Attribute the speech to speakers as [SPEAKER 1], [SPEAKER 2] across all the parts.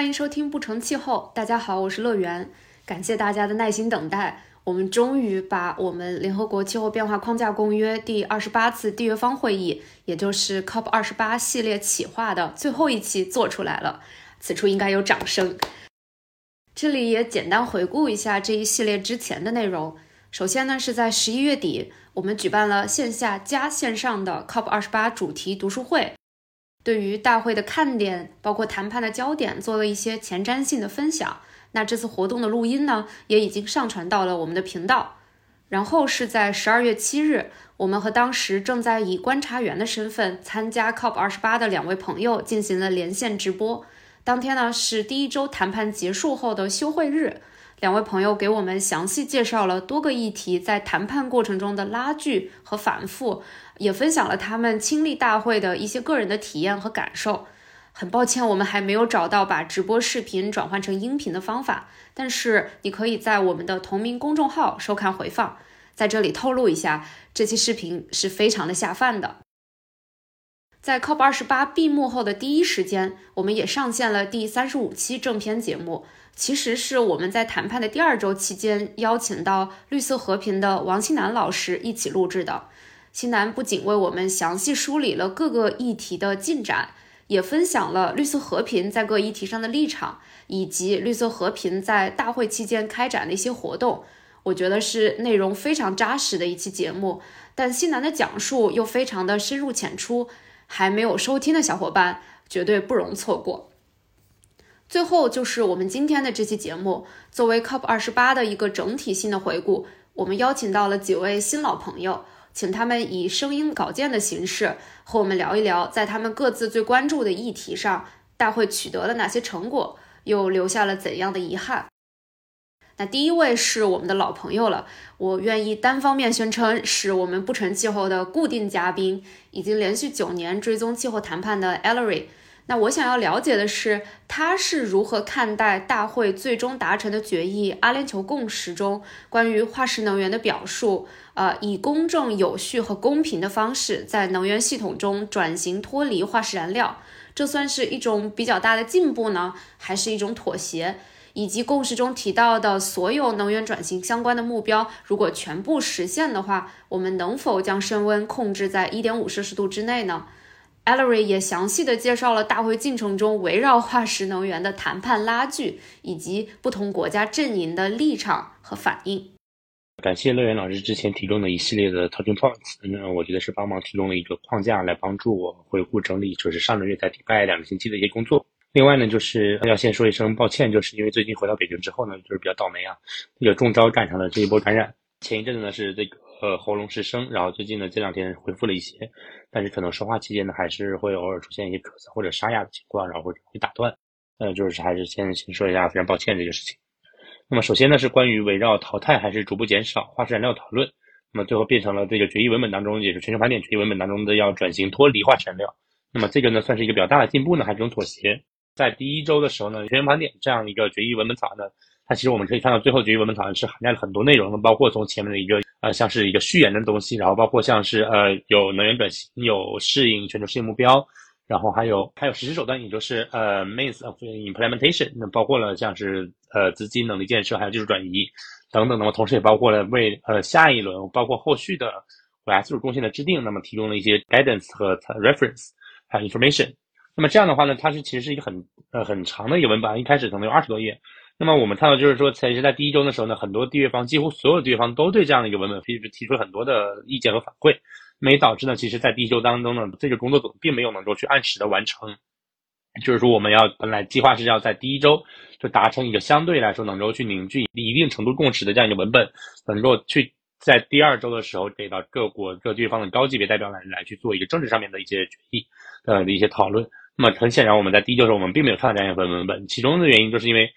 [SPEAKER 1] 欢迎收听不成气候。大家好，我是乐园，感谢大家的耐心等待。我们终于把我们联合国气候变化框架公约第二十八次缔约方会议，也就是 COP 二十八系列企划的最后一期做出来了。此处应该有掌声。这里也简单回顾一下这一系列之前的内容。首先呢，是在十一月底，我们举办了线下加线上的 COP 二十八主题读书会，对于大会的看点，包括谈判的焦点，做了一些前瞻性的分享。那这次活动的录音呢，也已经上传到了我们的频道。然后是在十二月七日，我们和当时正在以观察员的身份参加 COP 二十八的两位朋友进行了连线直播。当天呢是第一周谈判结束后的休会日，两位朋友给我们详细介绍了多个议题在谈判过程中的拉锯和反复，也分享了他们亲历大会的一些个人的体验和感受。很抱歉，我们还没有找到把直播视频转换成音频的方法，但是你可以在我们的同名公众号收看回放。在这里透露一下，这期视频是非常的下饭的。在 COP 二十八闭幕后的第一时间，我们也上线了第三十五期正片节目，其实是我们在谈判的第二周期间邀请到绿色和平的王新南老师一起录制的。新南不仅为我们详细梳理了各个议题的进展。也分享了绿色和平在各议题上的立场，以及绿色和平在大会期间开展的一些活动。我觉得是内容非常扎实的一期节目，但西南的讲述又非常的深入浅出，还没有收听的小伙伴绝对不容错过。最后就是我们今天的这期节目，作为 COP 二十八的一个整体性的回顾，我们邀请到了几位新老朋友。请他们以声音稿件的形式和我们聊一聊，在他们各自最关注的议题上，大会取得了哪些成果，又留下了怎样的遗憾。那第一位是我们的老朋友了，我愿意单方面宣称是我们不成气候的固定嘉宾，已经连续九年追踪气候谈判的 Ellery。那我想要了解的是，他是如何看待大会最终达成的决议《阿联酋共识》中关于化石能源的表述？呃，以公正、有序和公平的方式在能源系统中转型脱离化石燃料，这算是一种比较大的进步呢，还是一种妥协？以及共识中提到的所有能源转型相关的目标，如果全部实现的话，我们能否将升温控制在一点五摄氏度之内呢？Ellery 也详细的介绍了大会进程中围绕化石能源的谈判拉锯，以及不同国家阵营的立场和反应。
[SPEAKER 2] 感谢乐园老师之前提供的一系列的 talking points，那我觉得是帮忙提供了一个框架来帮助我回顾整理，就是上个月在迪拜两个星期的一些工作。另外呢，就是要先说一声抱歉，就是因为最近回到北京之后呢，就是比较倒霉啊，这个中招赶上了这一波感染。前一阵子呢是这个呃喉咙失声，然后最近呢这两天恢复了一些。但是可能说话期间呢，还是会偶尔出现一些咳嗽或者沙哑的情况，然后会会打断。呃，就是还是先先说一下，非常抱歉这个事情。那么首先呢，是关于围绕淘汰还是逐步减少化石燃料讨论。那么最后变成了这个决议文本当中，也是全球盘点决议文本当中的要转型脱离化石燃料。那么这个呢，算是一个比较大的进步呢，还是一种妥协？在第一周的时候呢，全球盘点这样一个决议文本草案呢，它其实我们可以看到，最后决议文本草案是涵盖了很多内容的，包括从前面的一个。呃，像是一个序言的东西，然后包括像是呃有能源转型，有适应全球适应目标，然后还有还有实施手段，也就是呃 means of implementation，那包括了像是呃资金能力建设，还有技术转移等等。那么同时也包括了为呃下一轮，包括后续的未来技术贡献的制定，那么提供了一些 guidance 和 reference 还有 information。那么这样的话呢，它是其实是一个很呃很长的一个文本，一开始可能有二十多页。那么我们看到，就是说，其实，在第一周的时候呢，很多缔约方，几乎所有缔约方都对这样的一个文本提提出了很多的意见和反馈，那么也导致呢，其实，在第一周当中呢，这个工作组并没有能够去按时的完成。就是说，我们要本来计划是要在第一周就达成一个相对来说能够去凝聚一定程度共识的这样一个文本，能够去在第二周的时候给到各国各缔约方的高级别代表来来去做一个政治上面的一些决议呃的一些讨论。那么很显然，我们在第一周的时候，我们并没有看到这样一份文本，其中的原因就是因为。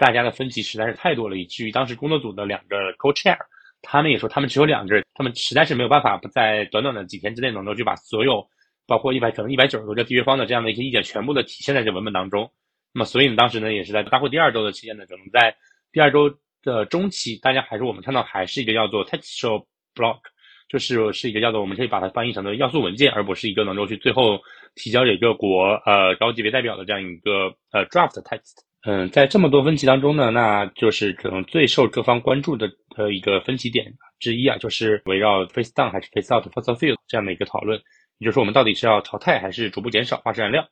[SPEAKER 2] 大家的分歧实在是太多了，以至于当时工作组的两个 co-chair，他们也说他们只有两个人，他们实在是没有办法不在短短的几天之内能够去把所有，包括一百可能一百九十多个缔约方的这样的一些意见全部的体现在这文本当中。那么，所以呢，当时呢，也是在大会第二周的期间呢，可能在第二周的中期，大家还是我们看到还是一个叫做 textual block，就是是一个叫做我们可以把它翻译成的要素文件，而不是一个能够去最后提交给各国呃高级别代表的这样一个呃 draft text。嗯，在这么多分歧当中呢，那就是可能最受各方关注的呃一个分歧点之一啊，就是围绕 face down 还是 face out fossil fuel 这样的一个讨论，也就是说我们到底是要淘汰还是逐步减少化石燃料。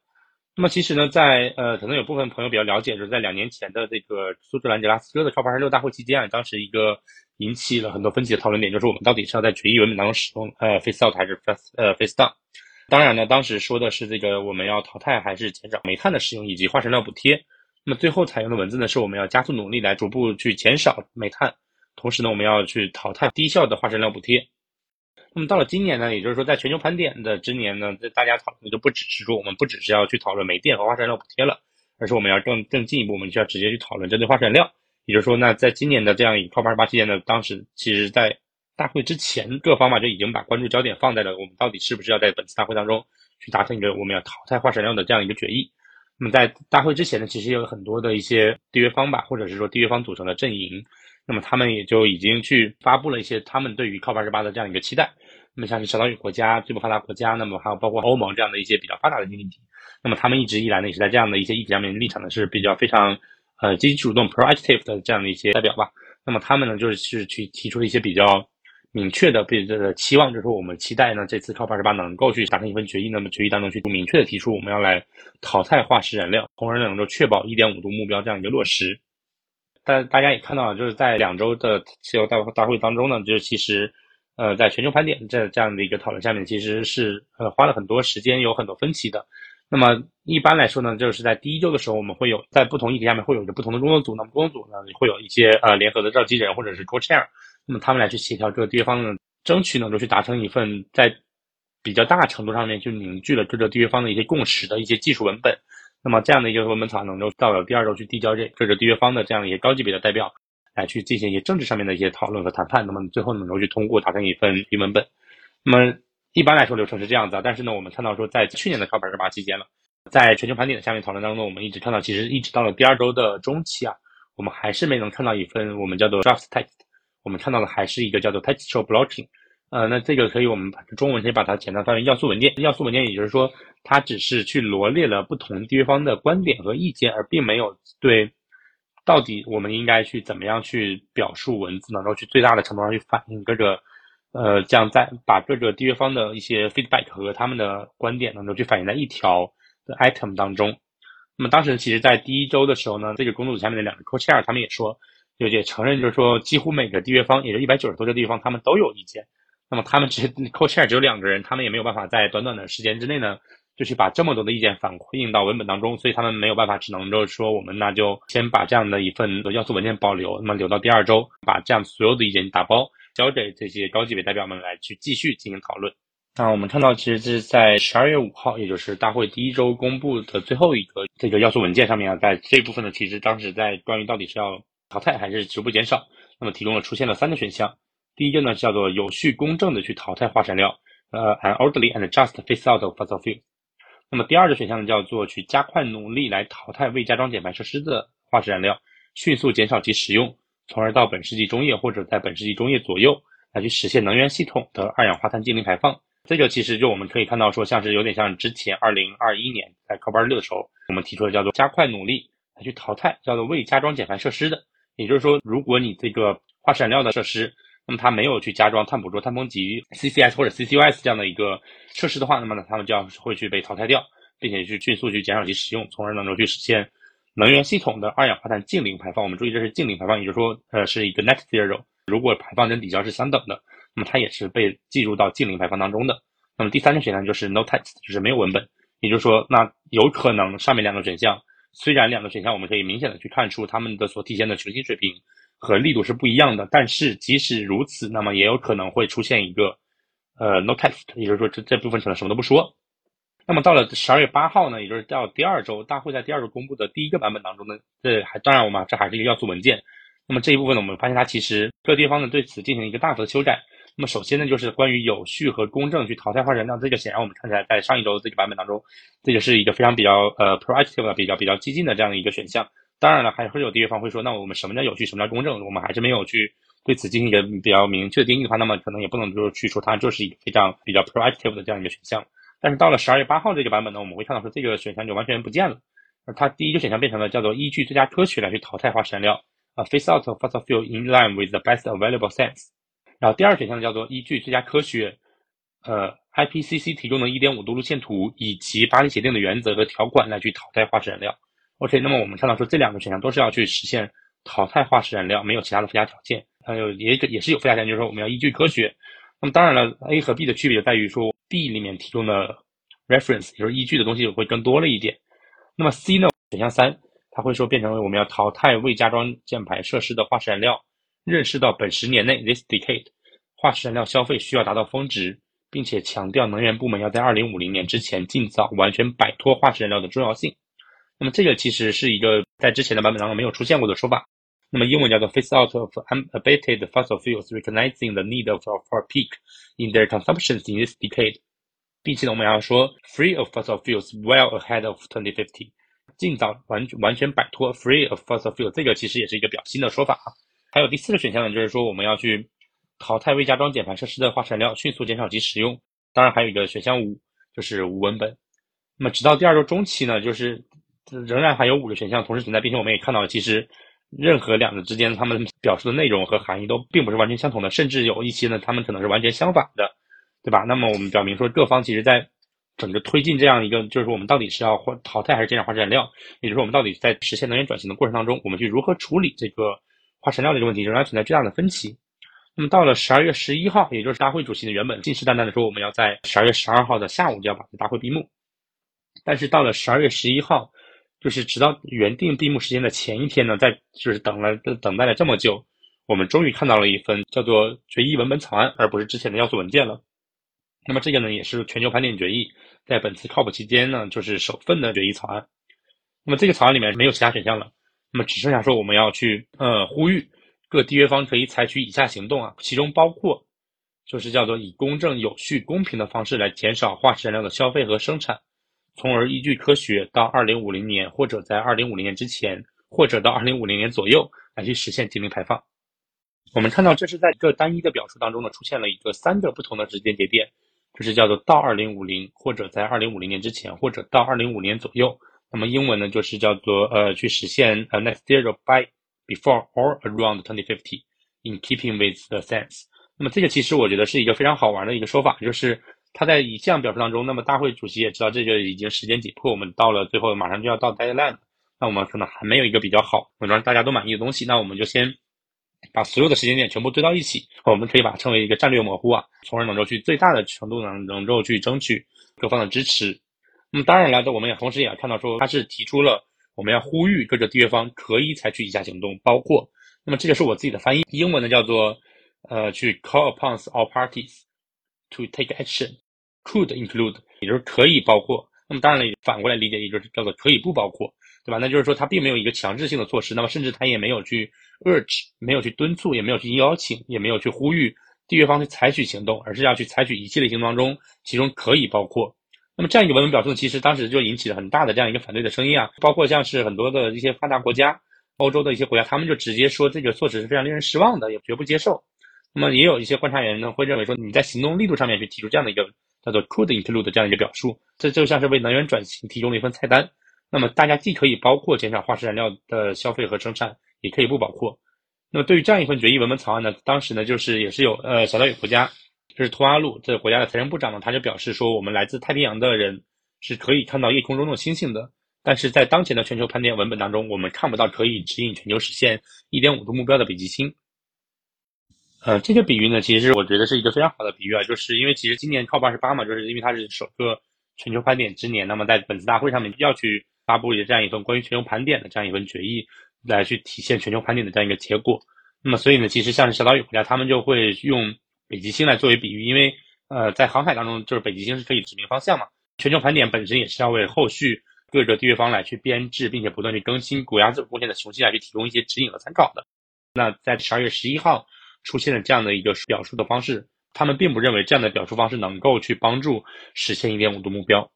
[SPEAKER 2] 那么其实呢，在呃可能有部分朋友比较了解，就是在两年前的这个苏格兰格拉斯哥的超八十六大会期间啊，当时一个引起了很多分歧的讨论点，就是我们到底是要在决议文本当中使用呃 face out 还是 face 呃 face down。当然呢，当时说的是这个我们要淘汰还是减少煤炭的使用以及化石燃料补贴。那么最后采用的文字呢，是我们要加速努力来逐步去减少煤炭，同时呢，我们要去淘汰低效的化石燃料补贴。那么到了今年呢，也就是说在全球盘点的之年呢，大家讨论的就不只是说我们不只是要去讨论煤电和化石燃料补贴了，而是我们要更更进一步，我们需要直接去讨论针对化石燃料。也就是说，那在今年的这样一个 COP28 期间呢，当时其实在大会之前，各方嘛就已经把关注焦点放在了我们到底是不是要在本次大会当中去达成一个我们要淘汰化石燃料的这样一个决议。那么在大会之前呢，其实有很多的一些缔约方吧，或者是说缔约方组成的阵营，那么他们也就已经去发布了一些他们对于 COP28 的这样一个期待。那么像是相当于国家、最不发达国家，那么还有包括欧盟这样的一些比较发达的经济体，那么他们一直以来呢，也是在这样的一些议题上面立场呢是比较非常呃积极主动 proactive 的这样的一些代表吧。那么他们呢就是去提出了一些比较。明确的这个期望，就是我们期待呢，这次 COP28 能够去达成一份决议，那么决议当中去明确的提出我们要来淘汰化石燃料，从而能够确保1.5度目标这样一个落实。但大家也看到了，就是在两周的气候大大会当中呢，就是其实，呃，在全球盘点这这样的一个讨论下面，其实是呃花了很多时间，有很多分歧的。那么一般来说呢，就是在第一周的时候，我们会有在不同议题下面会有一个不同的工作组，那么工作组呢会有一些呃联合的召集人或者是 co-chair。那么他们来去协调各个缔约方呢，争取能够去达成一份在比较大程度上面就凝聚了各个缔约方的一些共识的一些技术文本。那么这样的一个文本草案能够到了第二周去递交这各个缔约方的这样一些高级别的代表来去进行一些政治上面的一些讨论和谈判。那么最后能够去通过达成一份一文本。那么一般来说流程是这样子啊，但是呢，我们看到说在去年的 COP28 期间了，在全球盘点的下面讨论当中，我们一直看到其实一直到了第二周的中期啊，我们还是没能看到一份我们叫做 draft text。我们看到的还是一个叫做 textual blocking，呃，那这个可以我们中文可以把它简单翻为要素文件。要素文件也就是说，它只是去罗列了不同缔约方的观点和意见，而并没有对到底我们应该去怎么样去表述文字，能够去最大的程度上去反映各个呃，这样在把各个缔约方的一些 feedback 和他们的观点能够去反映在一条的 item 当中。那么当时其实在第一周的时候呢，这个工作组下面的两个 co-chair 他们也说。就也承认，就是说，几乎每个缔约方，也就一百九十多个缔约方，他们都有意见。那么他们只 co-chair 只有两个人，他们也没有办法在短短的时间之内呢，就去把这么多的意见反映到文本当中，所以他们没有办法，只能就是说，我们那就先把这样的一份要素文件保留，那么留到第二周，把这样所有的意见打包交给这些高级别代表们来去继续进行讨论。那我们看到，其实是在十二月五号，也就是大会第一周公布的最后一个这个要素文件上面啊，在这部分呢，其实当时在关于到底是要。淘汰还是逐步减少？那么提供了出现了三个选项。第一个呢叫做有序公正的去淘汰化石燃料，呃，an orderly and just phase out of fossil fuel。那么第二个选项呢叫做去加快努力来淘汰未加装减排设施的化石燃料，迅速减少其使用，从而到本世纪中叶或者在本世纪中叶左右来去实现能源系统的二氧化碳净零排放。这个其实就我们可以看到说，像是有点像之前二零二一年在 COP26 的时候，我们提出的叫做加快努力来去淘汰叫做未加装减排设施的。也就是说，如果你这个化石燃料的设施，那么它没有去加装碳捕捉、碳封集 CCS 或者 CCUS 这样的一个设施的话，那么呢，它们就要会去被淘汰掉，并且去迅速去减少其使用，从而能够去实现能源系统的二氧化碳净零排放。我们注意，这是净零排放，也就是说，呃，是一个 net zero。如果排放跟抵消是相等的，那么它也是被计入到净零排放当中的。那么第三个选项就是 no text，就是没有文本。也就是说，那有可能上面两个选项。虽然两个选项我们可以明显的去看出它们的所体现的雄心水平和力度是不一样的，但是即使如此，那么也有可能会出现一个呃 no test，也就是说这这部分可能什么都不说。那么到了十二月八号呢，也就是到第二周，大会在第二周公布的第一个版本当中呢，这还当然我们这还是一个要素文件。那么这一部分呢，我们发现它其实各地方呢对此进行一个大幅的修改。那么首先呢，就是关于有序和公正去淘汰化石燃料，这个显然我们看起来在上一周这个版本当中，这个是一个非常比较呃 proactive 的、比较比较激进的这样的一个选项。当然了，还会有缔约方会说，那我们什么叫有序，什么叫公正？我们还是没有去对此进行一个比较明确的定义的话，那么可能也不能就是去说它就是一个非常比较 proactive 的这样一个选项。但是到了十二月八号这个版本呢，我们会看到说这个选项就完全不见了。它第一个选项变成了叫做依据最佳科学来去淘汰化石燃料，啊，phase out fossil fuel in line with the best available science。然后第二选项叫做依据最佳科学，呃，IPCC 提供的1.5度路线图以及巴黎协定的原则和条款来去淘汰化石燃料。OK，那么我们看到说这两个选项都是要去实现淘汰化石燃料，没有其他的附加条件。还有也也是有附加条件，就是说我们要依据科学。那么当然了，A 和 B 的区别在于说 B 里面提供的 reference 就是依据的东西会更多了一点。那么 C 呢？选项三，它会说变成为我们要淘汰未加装减排设施的化石燃料，认识到本十年内 this decade 化石燃料消费需要达到峰值，并且强调能源部门要在二零五零年之前尽早完全摆脱化石燃料的重要性。那么这个其实是一个在之前的版本当中没有出现过的说法。那么英文叫做 face out of unabated fossil fuels, recognizing the need of a peak in their consumptions in this decade。并且呢，我们要说 free of fossil fuels well ahead of 2050，尽早完完全摆脱 free of fossil fuels，这个其实也是一个比较新的说法啊。还有第四个选项呢，就是说我们要去淘汰未加装减排设施的化石燃料，迅速减少其使用。当然还有一个选项五，就是无文本。那么直到第二周中期呢，就是仍然还有五个选项同时存在，并且我们也看到，其实任何两者之间，他们表述的内容和含义都并不是完全相同的，甚至有一些呢，他们可能是完全相反的，对吧？那么我们表明说，各方其实在整个推进这样一个，就是说我们到底是要或淘汰还是减少化石燃料，也就是我们到底在实现能源转型的过程当中，我们去如何处理这个化石燃料这个问题，仍然存在巨大的分歧。那么到了十二月十一号，也就是大会主席的原本信誓旦旦的说，我们要在十二月十二号的下午就要把这大会闭幕。但是到了十二月十一号，就是直到原定闭幕时间的前一天呢，在就是等了等待了这么久，我们终于看到了一份叫做决议文本草案，而不是之前的要素文件了。那么这个呢，也是全球盘点决议在本次 COP 期间呢，就是首份的决议草案。那么这个草案里面没有其他选项了，那么只剩下说我们要去呃呼吁各缔约方可以采取以下行动啊，其中包括就是叫做以公正、有序、公平的方式来减少化石燃料的消费和生产。从而依据科学，到二零五零年，或者在二零五零年之前，或者到二零五零年左右，来去实现净零排放。我们看到，这是在一个单一的表述当中呢，出现了一个三个不同的时间节点，就是叫做到二零五零，或者在二零五零年之前，或者到二零五年左右。那么英文呢，就是叫做呃，去实现呃，next zero by before or around twenty fifty，in keeping with the sense。那么这个其实我觉得是一个非常好玩的一个说法，就是。他在以这样表述当中，那么大会主席也知道这个已经时间紧迫，我们到了最后马上就要到 deadline，那我们可能还没有一个比较好，能让大家都满意的东西，那我们就先把所有的时间点全部堆到一起，我们可以把它称为一个战略模糊啊，从而能够去最大的程度能能够去争取各方的支持。那么当然了，我们也同时也要看到说，他是提出了我们要呼吁各个缔约方可以采取以下行动，包括，那么这个是我自己的翻译，英文呢叫做呃去 call upon all parties。To take action could include，也就是可以包括。那么当然了，反过来理解，也就是叫做可以不包括，对吧？那就是说它并没有一个强制性的措施，那么甚至它也没有去 urge，没有去敦促，也没有去邀请，也没有去呼吁缔约方去采取行动，而是要去采取一系列行动当中，其中可以包括。那么这样一个文本表述呢，其实当时就引起了很大的这样一个反对的声音啊，包括像是很多的一些发达国家，欧洲的一些国家，他们就直接说这个措施是非常令人失望的，也绝不接受。那么也有一些观察员呢，会认为说你在行动力度上面去提出这样的一个叫做 could include 的这样一个表述，这就像是为能源转型提供了一份菜单。那么大家既可以包括减少化石燃料的消费和生产，也可以不包括。那么对于这样一份决议文本草案呢，当时呢就是也是有呃小岛屿国家，就是图阿路这个国家的财政部长呢，他就表示说，我们来自太平洋的人是可以看到夜空中的星星的，但是在当前的全球盘点文本当中，我们看不到可以指引全球实现一点五度目标的北极星。呃，这个比喻呢，其实我觉得是一个非常好的比喻啊，就是因为其实今年 COP 二十八嘛，就是因为它是首个全球盘点之年，那么在本次大会上面要去发布这样一份关于全球盘点的这样一份决议，来去体现全球盘点的这样一个结果。那么所以呢，其实像是小岛屿国家，他们就会用北极星来作为比喻，因为呃，在航海当中，就是北极星是可以指明方向嘛。全球盘点本身也是要为后续各个缔约方来去编制，并且不断去更新国家自主贡献的雄心来去提供一些指引和参考的。那在十二月十一号。出现了这样的一个表述的方式，他们并不认为这样的表述方式能够去帮助实现一点五度目标。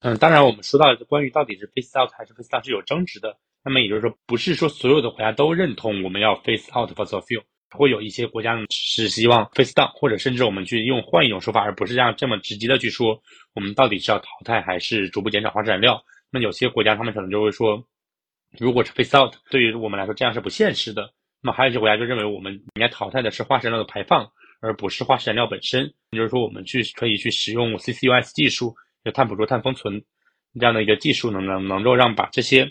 [SPEAKER 2] 嗯，当然，我们说到关于到底是 face out 还是 face down 是有争执的。那么也就是说，不是说所有的国家都认同我们要 face out fossil fuel，会有一些国家呢是希望 face down，或者甚至我们去用换一种说法，而不是这样这么直接的去说，我们到底是要淘汰还是逐步减少化石燃料。那有些国家他们可能就会说，如果是 face out，对于我们来说这样是不现实的。那么还有一些国家就认为我们应该淘汰的是化石燃料的排放，而不是化石燃料本身。也就是说，我们去可以去使用 CCUS 技术，就碳捕捉、碳封存这样的一个技术，能能能够让把这些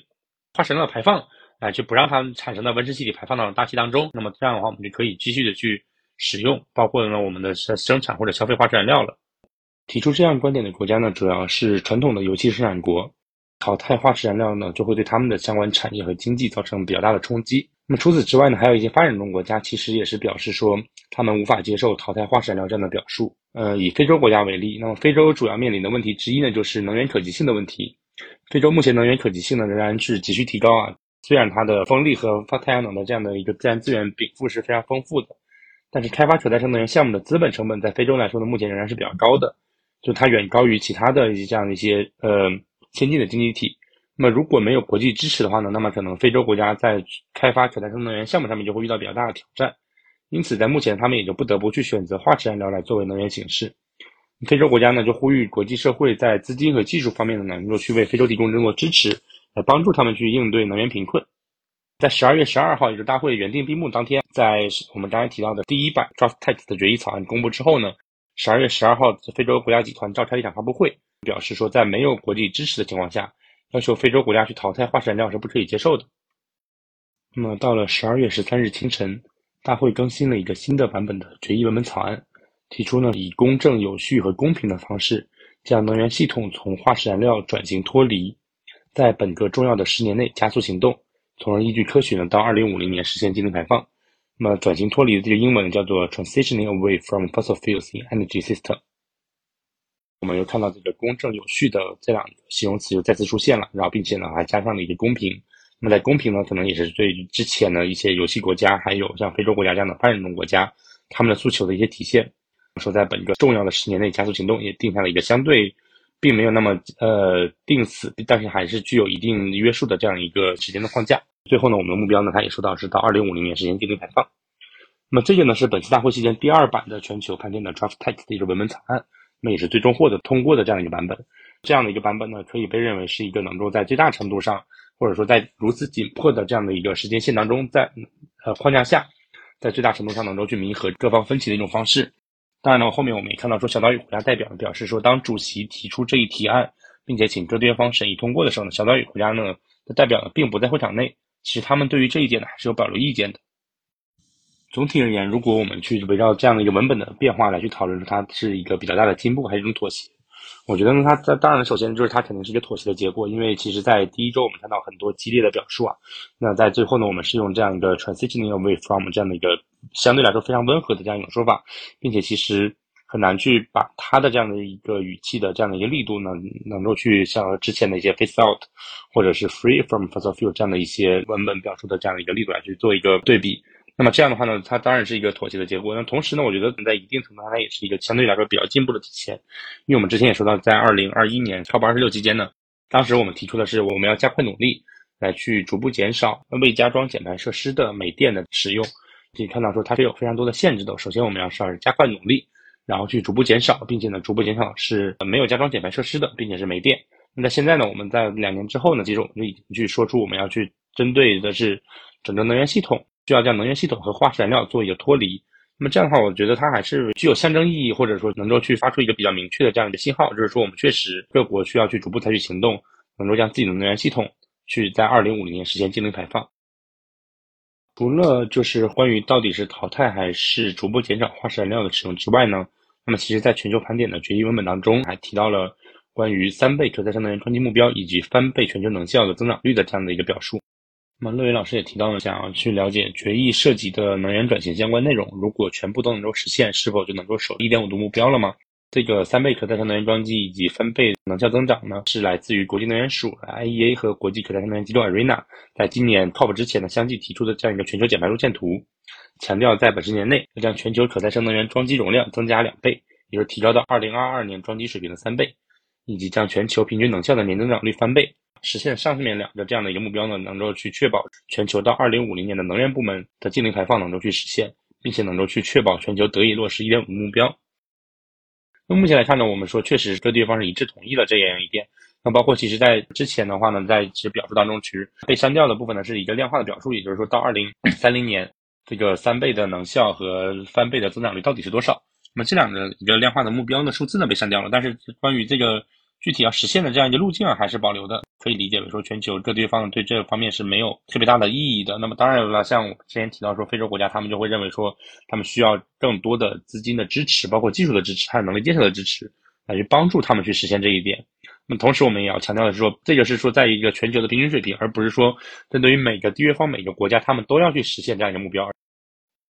[SPEAKER 2] 化石燃料的排放，哎，就不让它们产生的温室气体排放到大气当中。那么这样的话，我们就可以继续的去使用，包括呢我们的生生产或者消费化石燃料了。提出这样观点的国家呢，主要是传统的油气生产国。淘汰化石燃料呢，就会对他们的相关产业和经济造成比较大的冲击。那么除此之外呢，还有一些发展中国家其实也是表示说，他们无法接受淘汰化石燃料这样的表述。呃，以非洲国家为例，那么非洲主要面临的问题之一呢，就是能源可及性的问题。非洲目前能源可及性呢，仍然是急需提高啊。虽然它的风力和发太阳能的这样的一个自然资源禀赋是非常丰富的，但是开发可再生能源项目的资本成本在非洲来说呢，目前仍然是比较高的，就它远高于其他的一些这样的一些呃。先进的经济体，那么如果没有国际支持的话呢，那么可能非洲国家在开发可再生能源项目上面就会遇到比较大的挑战。因此，在目前他们也就不得不去选择化石燃料来作为能源形式。非洲国家呢就呼吁国际社会在资金和技术方面呢能够去为非洲提供更多支持，来帮助他们去应对能源贫困。在十二月十二号，也就是大会原定闭幕当天，在我们刚才提到的第一版 Draft Text 的决议草案公布之后呢，十二月十二号，非洲国家集团召开了一场发布会。表示说，在没有国际支持的情况下，要求非洲国家去淘汰化石燃料是不可以接受的。那么，到了十二月十三日清晨，大会更新了一个新的版本的决议文本草案，提出呢以公正、有序和公平的方式，将能源系统从化石燃料转型脱离，在本个重要的十年内加速行动，从而依据科学呢到二零五零年实现净零排放。那么，转型脱离的这个英文叫做 transitioning away from fossil fuels in energy system。我们又看到这个公正有序的这两个形容词又再次出现了，然后并且呢还加上了一个公平。那么在公平呢，可能也是对之前的一些游戏国家，还有像非洲国家这样的发展中国家，他们的诉求的一些体现。说在本个重要的十年内加速行动，也定下了一个相对并没有那么呃定死，但是还是具有一定约束的这样一个时间的框架。最后呢，我们的目标呢，它也说到是到二零五零年实现净零排放。那么这个呢是本次大会期间第二版的全球盘点的 Draft Text 的一个文本草案。那也是最终获得通过的这样一个版本，这样的一个版本呢，可以被认为是一个能够在最大程度上，或者说在如此紧迫的这样的一个时间线当中，在呃框架下，在最大程度上能够去弥合各方分歧的一种方式。当然呢，后面我们也看到说，小岛屿国家代表表示说，当主席提出这一提案，并且请各边方审议通过的时候呢，小岛屿国家呢的代表呢并不在会场内，其实他们对于这一点呢还是有保留意见的。总体而言，如果我们去围绕这样的一个文本的变化来去讨论，它是一个比较大的进步还是一种妥协？我觉得呢，它它当然首先就是它肯定是一个妥协的结果，因为其实在第一周我们看到很多激烈的表述啊，那在最后呢，我们是用这样一个 transitioning away from 这样的一个相对来说非常温和的这样一种说法，并且其实很难去把它的这样的一个语气的这样的一个力度呢，能够去像之前的一些 face out 或者是 free from fossil fuel 这样的一些文本表述的这样的一个力度来去做一个对比。那么这样的话呢，它当然是一个妥协的结果。那同时呢，我觉得在一定程度上，它也是一个相对来说比较进步的体现。因为我们之前也说到，在二零二一年超二十六期间呢，当时我们提出的是我们要加快努力来去逐步减少未加装减排设施的煤电的使用。可以看到说它是有非常多的限制的。首先我们要是加快努力，然后去逐步减少，并且呢逐步减少是没有加装减排设施的，并且是煤电。那在现在呢，我们在两年之后呢，其实我们就已经去说出我们要去针对的是整个能源系统。需要将能源系统和化石燃料做一个脱离。那么这样的话，我觉得它还是具有象征意义，或者说能够去发出一个比较明确的这样一个信号，就是说我们确实各国需要去逐步采取行动，能够将自己的能源系统去在二零五零年实现净零排放。除了就是关于到底是淘汰还是逐步减少化石燃料的使用之外呢，那么其实在全球盘点的决议文本当中，还提到了关于三倍可再生能源装机目标以及翻倍全球能效的增长率的这样的一个表述。那么乐云老师也提到了，想要去了解决议涉及的能源转型相关内容，如果全部都能够实现，是否就能够守一点五度目标了吗？这个三倍可再生能源装机以及翻倍能效增长呢，是来自于国际能源署 IEA 和国际可再生能源机构 ARENA 在今年 COP 之前呢相继提出的这样一个全球减排路线图，强调在本十年内要将全球可再生能源装机容量增加两倍，也就是提高到二零二二年装机水平的三倍，以及将全球平均能效的年增长率翻倍。实现上面两个这样的一个目标呢，能够去确保全球到二零五零年的能源部门的净零排放能够去实现，并且能够去确保全球得以落实一点五目标。那目前来看呢，我们说确实各地方是一致同意了这样一点，那包括其实在之前的话呢，在其实表述当中，其实被删掉的部分呢是一个量化的表述，也就是说到二零三零年，这个三倍的能效和翻倍的增长率到底是多少？那么这两个一个量化的目标呢数字呢被删掉了，但是关于这个具体要实现的这样一个路径啊还是保留的，可以理解为说全球各地方对这方面是没有特别大的意义的。那么当然了，像我之前提到说非洲国家，他们就会认为说他们需要更多的资金的支持，包括技术的支持，还有能力建设的支持，来去帮助他们去实现这一点。那么同时，我们也要强调的是说，这个是说在一个全球的平均水平，而不是说针对于每个缔约方、每个国家，他们都要去实现这样一个目标。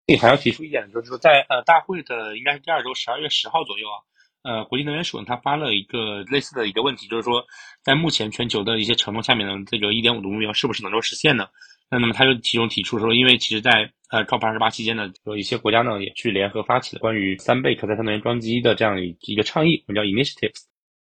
[SPEAKER 2] 你还要提出一点，就是说在呃大会的应该是第二周，十二月十号左右啊，呃，国际能源署呢，他发了一个类似的一个问题，就是说在目前全球的一些承诺下面呢这个一点五度目标是不是能够实现呢？那那么他就其中提出说，因为其实在呃 COP 二十八期间呢，有一些国家呢也去联合发起了关于三倍可再生能源装机的这样一个倡议，我们叫 initiatives。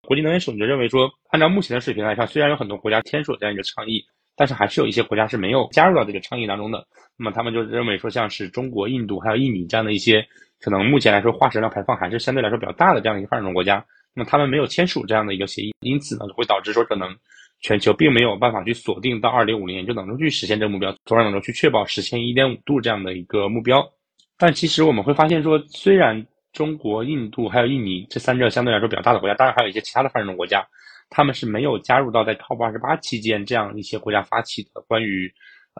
[SPEAKER 2] 国际能源署就认为说，按照目前的水平来看，虽然有很多国家签署了这样一个倡议，但是还是有一些国家是没有加入到这个倡议当中的。那么他们就认为说，像是中国、印度还有印尼这样的一些可能目前来说化石量排放还是相对来说比较大的这样一个发展中国家，那么他们没有签署这样的一个协议，因此呢，会导致说可能全球并没有办法去锁定到二零五零年就能够去实现这个目标，从而能够去确保实现一点五度这样的一个目标。但其实我们会发现说，虽然中国、印度还有印尼这三个相对来说比较大的国家，当然还有一些其他的发展中国家，他们是没有加入到在 COP 二十八期间这样一些国家发起的关于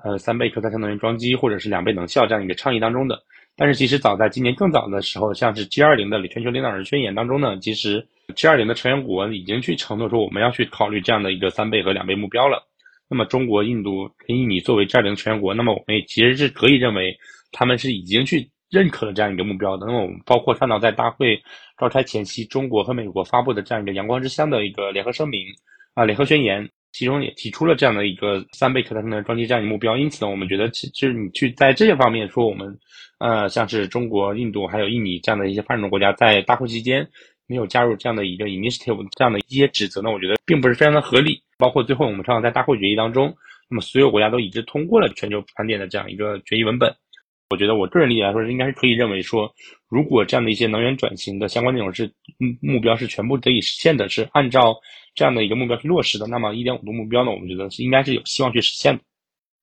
[SPEAKER 2] 呃三倍可再生能源装机或者是两倍能效这样一个倡议当中的。但是其实早在今年更早的时候，像是 G 二零的全球领导人宣言当中呢，其实 G 二零的成员国已经去承诺说我们要去考虑这样的一个三倍和两倍目标了。那么中国、印度跟印尼作为 G 二零成员国，那么我们也其实是可以认为他们是已经去。认可了这样一个目标的，那么我们包括看到在大会召开前夕，中国和美国发布的这样一个“阳光之乡”的一个联合声明啊，联合宣言，其中也提出了这样的一个三倍可再生能源装机这样一个目标。因此呢，我们觉得其实你去在这些方面说，我们呃像是中国、印度还有印尼这样的一些发展中国家，在大会期间没有加入这样的一个 initiative 这样的一些指责呢，我觉得并不是非常的合理。包括最后我们看到在大会决议当中，那么所有国家都一致通过了全球盘点的这样一个决议文本。我觉得我个人理解来说，应该是可以认为说，如果这样的一些能源转型的相关内容是目标是全部得以实现的，是按照这样的一个目标去落实的，那么一点五度目标呢，我们觉得是应该是有希望去实现的。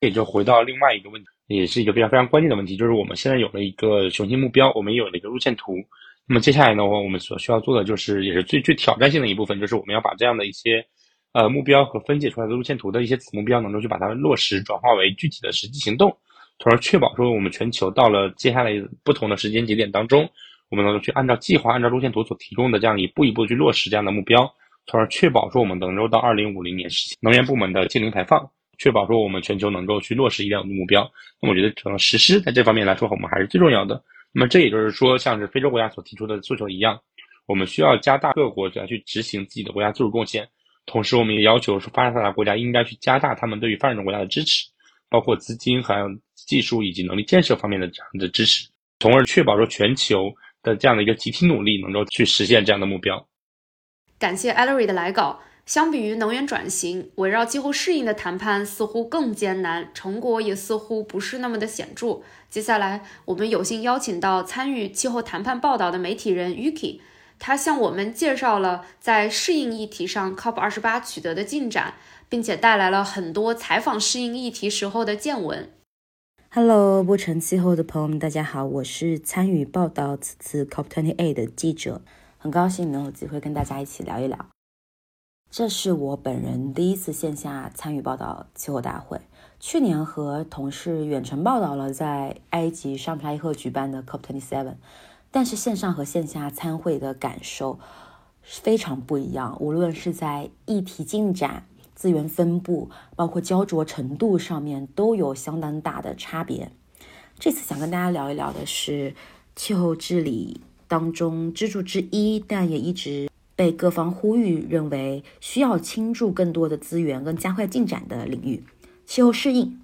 [SPEAKER 2] 这也就回到另外一个问题，也是一个非常非常关键的问题，就是我们现在有了一个雄心目标，我们也有了一个路线图。那么接下来呢，我们所需要做的就是，也是最最挑战性的一部分，就是我们要把这样的一些呃目标和分解出来的路线图的一些子目标，能够去把它落实转化为具体的实际行动。从而确保说，我们全球到了接下来不同的时间节点当中，我们能够去按照计划、按照路线图所提供的这样一步一步去落实这样的目标，从而确保说我们能够到二零五零年实现能源部门的净零排放，确保说我们全球能够去落实一点五度目标。那我觉得，可能实施在这方面来说，我们还是最重要的。那么这也就是说，像是非洲国家所提出的诉求一样，我们需要加大各国家去执行自己的国家自主贡献，同时我们也要求说发展国家应该去加大他们对于发展中国家的支持，包括资金还有。技术以及能力建设方面的这样的支持，从而确保说全球的这样的一个集体努力能够去实现这样的目标。
[SPEAKER 1] 感谢 Ellery 的来稿。相比于能源转型，围绕气候适应的谈判似乎更艰难，成果也似乎不是那么的显著。接下来，我们有幸邀请到参与气候谈判报道的媒体人 Yuki，他向我们介绍了在适应议题上 COP 二十八取得的进展，并且带来了很多采访适应议题时候的见闻。
[SPEAKER 3] Hello，波城气候的朋友们，大家好，我是参与报道此次 COP28 的记者，很高兴能有机会跟大家一起聊一聊。这是我本人第一次线下参与报道气候大会。去年和同事远程报道了在埃及沙普拉伊赫举办的 COP27，但是线上和线下参会的感受非常不一样，无论是在议题进展。资源分布，包括焦灼程度上面都有相当大的差别。这次想跟大家聊一聊的是气候治理当中支柱之一，但也一直被各方呼吁认为需要倾注更多的资源跟加快进展的领域——气候适应。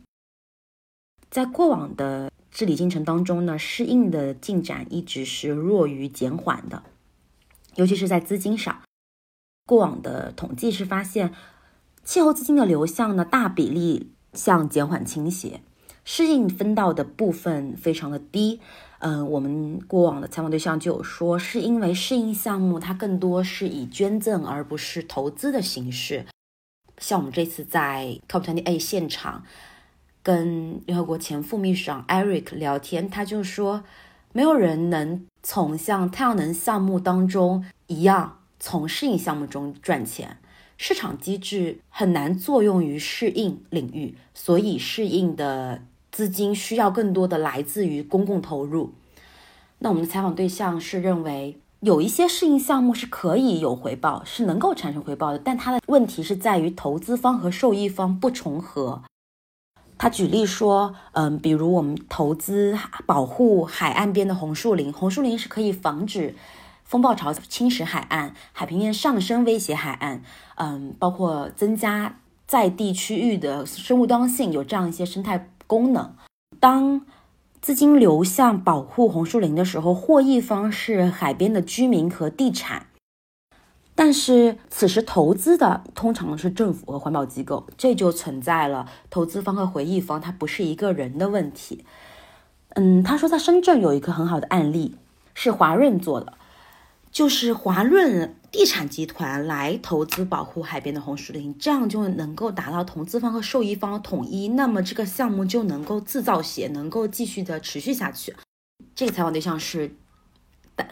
[SPEAKER 3] 在过往的治理进程当中呢，适应的进展一直是弱于减缓的，尤其是在资金上。过往的统计是发现。气候资金的流向呢，大比例向减缓倾斜，适应分到的部分非常的低，嗯，我们过往的采访对象就有说，是因为适应项目它更多是以捐赠而不是投资的形式。像我们这次在 COP28 现场跟联合国前副秘书长 Eric 聊天，他就说，没有人能从像太阳能项目当中一样从适应项目中赚钱。市场机制很难作用于适应领域，所以适应的。资金需要更多的来自于公共投入。那我们的采访对象是认为有一些适应项目是可以有回报，是能够产生回报的，但它的问题是在于投资方和受益方不重合。他举例说，嗯，比如我们投资保护海岸边的红树林，红树林是可以防止风暴潮侵蚀海岸、海平面上升威胁海岸，嗯，包括增加在地区域的生物多样性，有这样一些生态。功能，当资金流向保护红树林的时候，获益方是海边的居民和地产，但是此时投资的通常是政府和环保机构，这就存在了投资方和回忆方它不是一个人的问题。嗯，他说在深圳有一个很好的案例，是华润做的，就是华润。地产集团来投资保护海边的红树林，这样就能够达到投资方和受益方统一，那么这个项目就能够制造血，能够继续的持续下去。这个采访对象是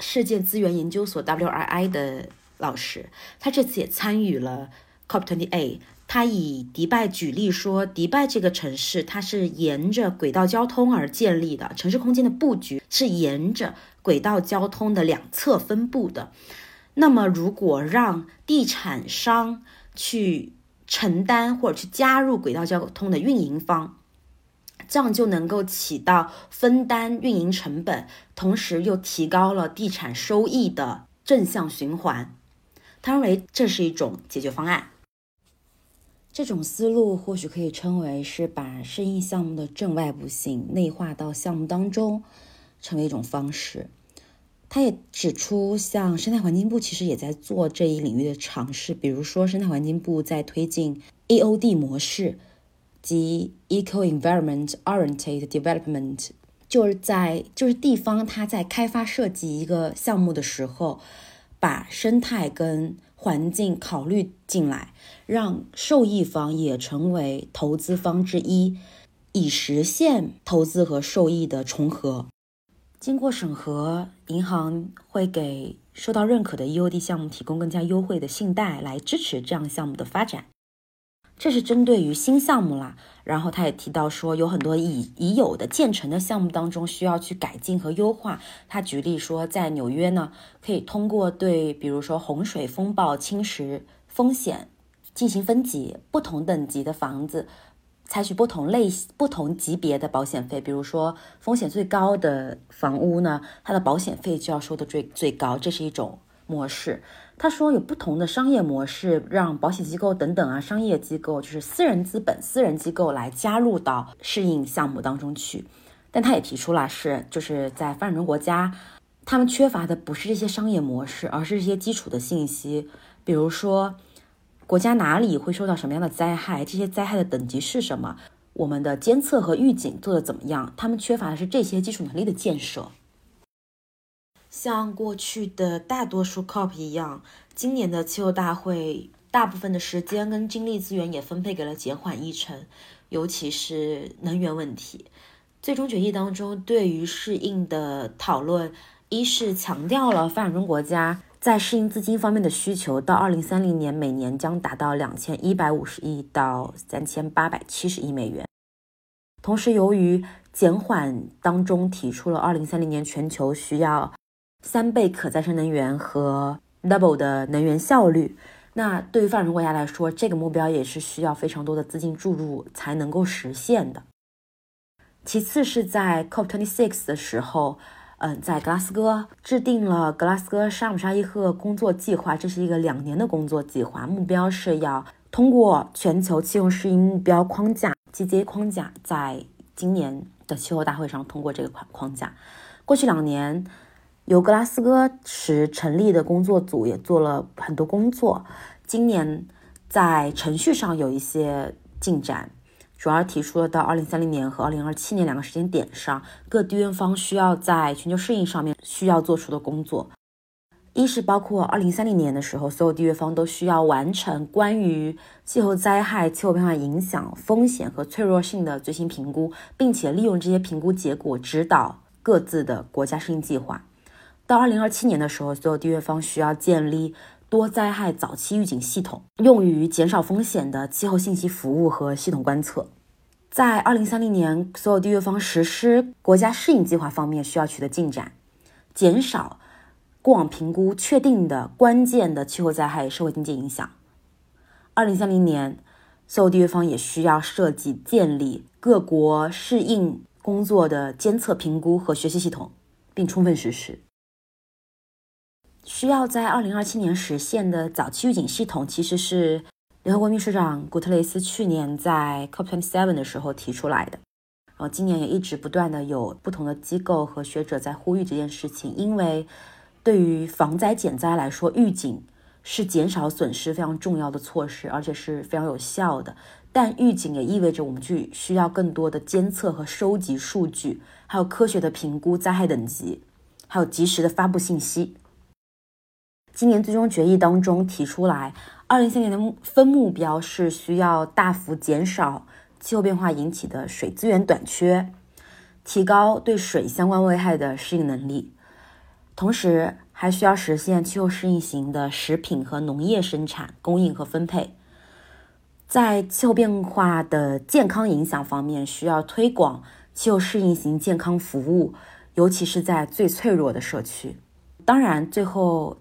[SPEAKER 3] 世界资源研究所 WRI 的老师，他这次也参与了 COP28。他以迪拜举例说，迪拜这个城市它是沿着轨道交通而建立的，城市空间的布局是沿着轨道交通的两侧分布的。那么，如果让地产商去承担或者去加入轨道交通的运营方，这样就能够起到分担运营成本，同时又提高了地产收益的正向循环。他认为这是一种解决方案。这种思路或许可以称为是把生意项目的正外部性内化到项目当中，成为一种方式。他也指出，像生态环境部其实也在做这一领域的尝试，比如说生态环境部在推进 AOD 模式及 Eco Environment Oriented Development，就是在就是地方它在开发设计一个项目的时候，把生态跟环境考虑进来，让受益方也成为投资方之一，以实现投资和受益的重合。经过审核，银行会给受到认可的 EOD 项目提供更加优惠的信贷，来支持这样项目的发展。这是针对于新项目啦。然后他也提到说，有很多已已有的建成的项目当中需要去改进和优化。他举例说，在纽约呢，可以通过对比如说洪水、风暴侵蚀风险进行分级，不同等级的房子。采取不同类不同级别的保险费，比如说风险最高的房屋呢，它的保险费就要收的最最高，这是一种模式。他说有不同的商业模式，让保险机构等等啊，商业机构就是私人资本、私人机构来加入到适应项目当中去。但他也提出了是，就是在发展中国家，他们缺乏的不是这些商业模式，而是这些基础的信息，比如说。国家哪里会受到什么样的灾害？这些灾害的等级是什么？我们的监测和预警做的怎么样？他们缺乏的是这些基础能力的建设。像过去的大多数 COP 一样，今年的气候大会大部分的时间跟精力资源也分配给了减缓议程，尤其是能源问题。最终决议当中对于适应的讨论，一是强调了发展中国家。在适应资金方面的需求，到二零三零年每年将达到两千一百五十亿到三千八百七十亿美元。同时，由于减缓当中提出了二零三零年全球需要三倍可再生能源和 double 的能源效率，那对于发展中国家来说，这个目标也是需要非常多的资金注入才能够实现的。其次是在 COP twenty six 的时候。嗯，在格拉斯哥制定了格拉斯哥沙姆沙伊赫工作计划，这是一个两年的工作计划，目标是要通过全球气候适应目标框架 （GZA 框架）在今年的气候大会上通过这个框框架。过去两年，由格拉斯哥时成立的工作组也做了很多工作，今年在程序上有一些进展。主要提出了到二零三零年和二零二七年两个时间点上，各缔约方需要在全球适应上面需要做出的工作。一是包括二零三零年的时候，所有缔约方都需要完成关于气候灾害、气候变化影响、风险和脆弱性的最新评估，并且利用这些评估结果指导各自的国家适应计划。到二零二七年的时候，所有缔约方需要建立多灾害早期预警系统，用于减少风险的气候信息服务和系统观测。在二零三零年，所有缔约方实施国家适应计划方面需要取得进展，减少。过往评估确定的关键的气候灾害社会经济影响。二零三零年，所有缔约方也需要设计建立各国适应工作的监测、评估和学习系统，并充分实施。需要在二零二七年实现的早期预警系统，其实是联合国秘书长古特雷斯去年在 COP27 的时候提出来的。然后今年也一直不断的有不同的机构和学者在呼吁这件事情，因为。对于防灾减灾来说，预警是减少损失非常重要的措施，而且是非常有效的。但预警也意味着我们去需要更多的监测和收集数据，还有科学的评估灾害等级，还有及时的发布信息。今年最终决议当中提出来，二零三年的分目标是需要大幅减少气候变化引起的水资源短缺，提高对水相关危害的适应能力。同时，还需要实现气候适应型的食品和农业生产、供应和分配。在气候变化的健康影响方面，需要推广气候适应型健康服务，尤其是在最脆弱的社区。当然，最后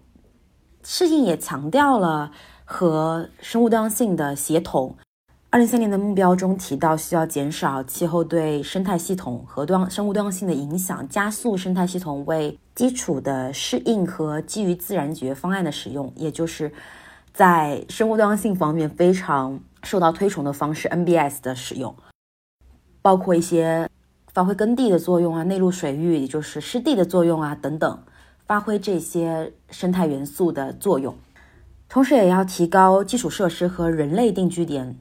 [SPEAKER 3] 适应也强调了和生物多样性的协同。二零三零的目标中提到，需要减少气候对生态系统和多样生物多样性的影响，加速生态系统为基础的适应和基于自然解决方案的使用，也就是在生物多样性方面非常受到推崇的方式 NBS 的使用，包括一些发挥耕地的作用啊、内陆水域，也就是湿地的作用啊等等，发挥这些生态元素的作用，同时也要提高基础设施和人类定居点。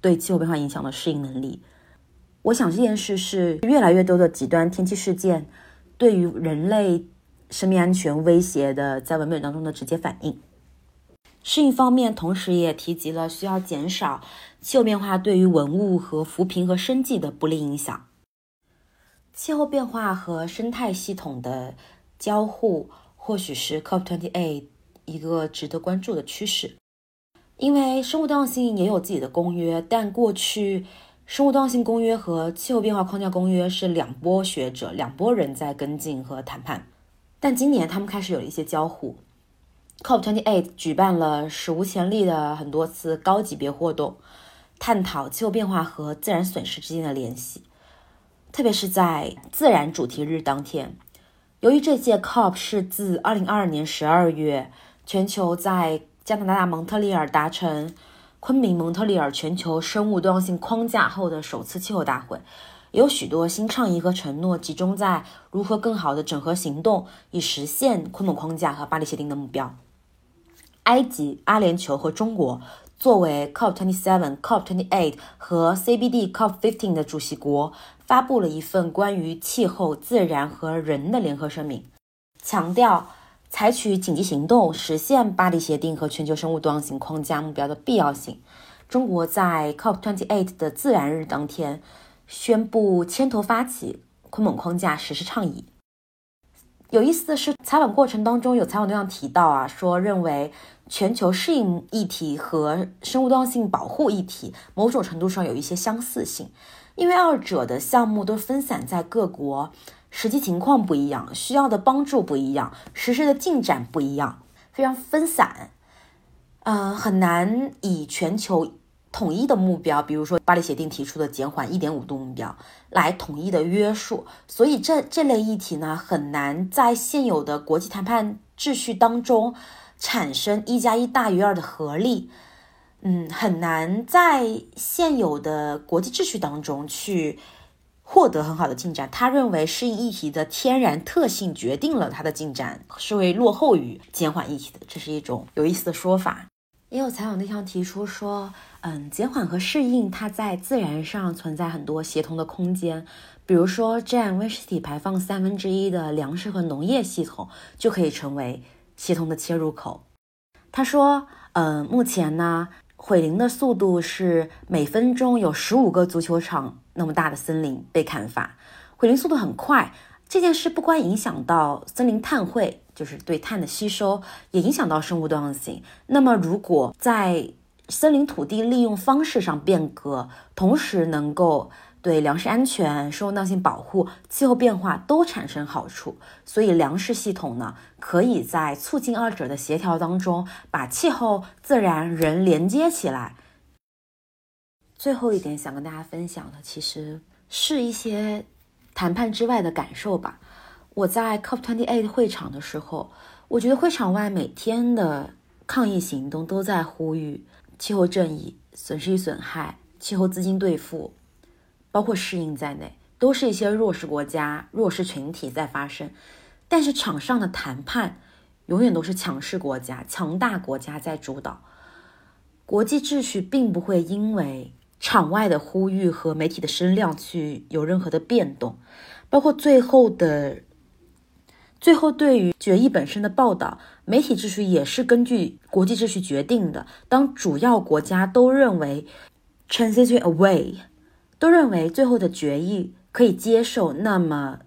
[SPEAKER 3] 对气候变化影响的适应能力，我想这件事是越来越多的极端天气事件对于人类生命安全威胁的在文本当中的直接反应。适应方面，同时也提及了需要减少气候变化对于文物和扶贫和生计的不利影响。气候变化和生态系统的交互，或许是 COP28 一个值得关注的趋势。因为生物多样性也有自己的公约，但过去生物多样性公约和气候变化框架公约是两波学者、两拨人在跟进和谈判。但今年他们开始有了一些交互。COP28 举办了史无前例的很多次高级别活动，探讨气候变化和自然损失之间的联系。特别是在自然主题日当天，由于这届 COP 是自2022年12月全球在加拿大蒙特利尔达成昆明蒙特利尔全球生物多样性框架后的首次气候大会，有许多新倡议和承诺集中在如何更好的整合行动，以实现昆明框架和巴黎协定的目标。埃及、阿联酋和中国作为 COP27、COP28 和 CBD COP15 的主席国，发布了一份关于气候、自然和人的联合声明，强调。采取紧急行动，实现巴黎协定和全球生物多样性框架目标的必要性。中国在 COP28 的自然日当天宣布牵头发起昆蒙框架实施倡议。有意思的是，采访过程当中有采访对象提到啊，说认为全球适应议题和生物多样性保护议题某种程度上有一些相似性，因为二者的项目都分散在各国。实际情况不一样，需要的帮助不一样，实施的进展不一样，非常分散，呃，很难以全球统一的目标，比如说巴黎协定提出的减缓一点五度目标来统一的约束。所以这这类议题呢，很难在现有的国际谈判秩序当中产生一加一大于二的合力，嗯，很难在现有的国际秩序当中去。获得很好的进展，他认为适应议题的天然特性决定了它的进展是会落后于减缓议题的，这是一种有意思的说法。也有采访对象提出说，嗯，减缓和适应它在自然上存在很多协同的空间，比如说占温室体排放三分之一的粮食和农业系统就可以成为协同的切入口。他说，嗯，目前呢，毁林的速度是每分钟有十五个足球场那么大的森林被砍伐，毁林速度很快。这件事不光影响到森林碳汇，就是对碳的吸收，也影响到生物多样性。那么，如果在森林土地利用方式上变革，同时能够对粮食安全、生物多样性保护、气候变化都产生好处，所以粮食系统呢，可以在促进二者的协调当中，把气候、自然、人连接起来。最后一点想跟大家分享的，其实是一些。谈判之外的感受吧。我在 COP28 会场的时候，我觉得会场外每天的抗议行动都在呼吁气候正义、损失与损害、气候资金兑付，包括适应在内，都是一些弱势国家、弱势群体在发声。但是场上的谈判永远都是强势国家、强大国家在主导，国际秩序并不会因为。场外的呼吁和媒体的声量去有任何的变动，包括最后的最后对于决议本身的报道，媒体秩序也是根据国际秩序决定的。当主要国家都认为 transition away，都认为最后的决议可以接受，那么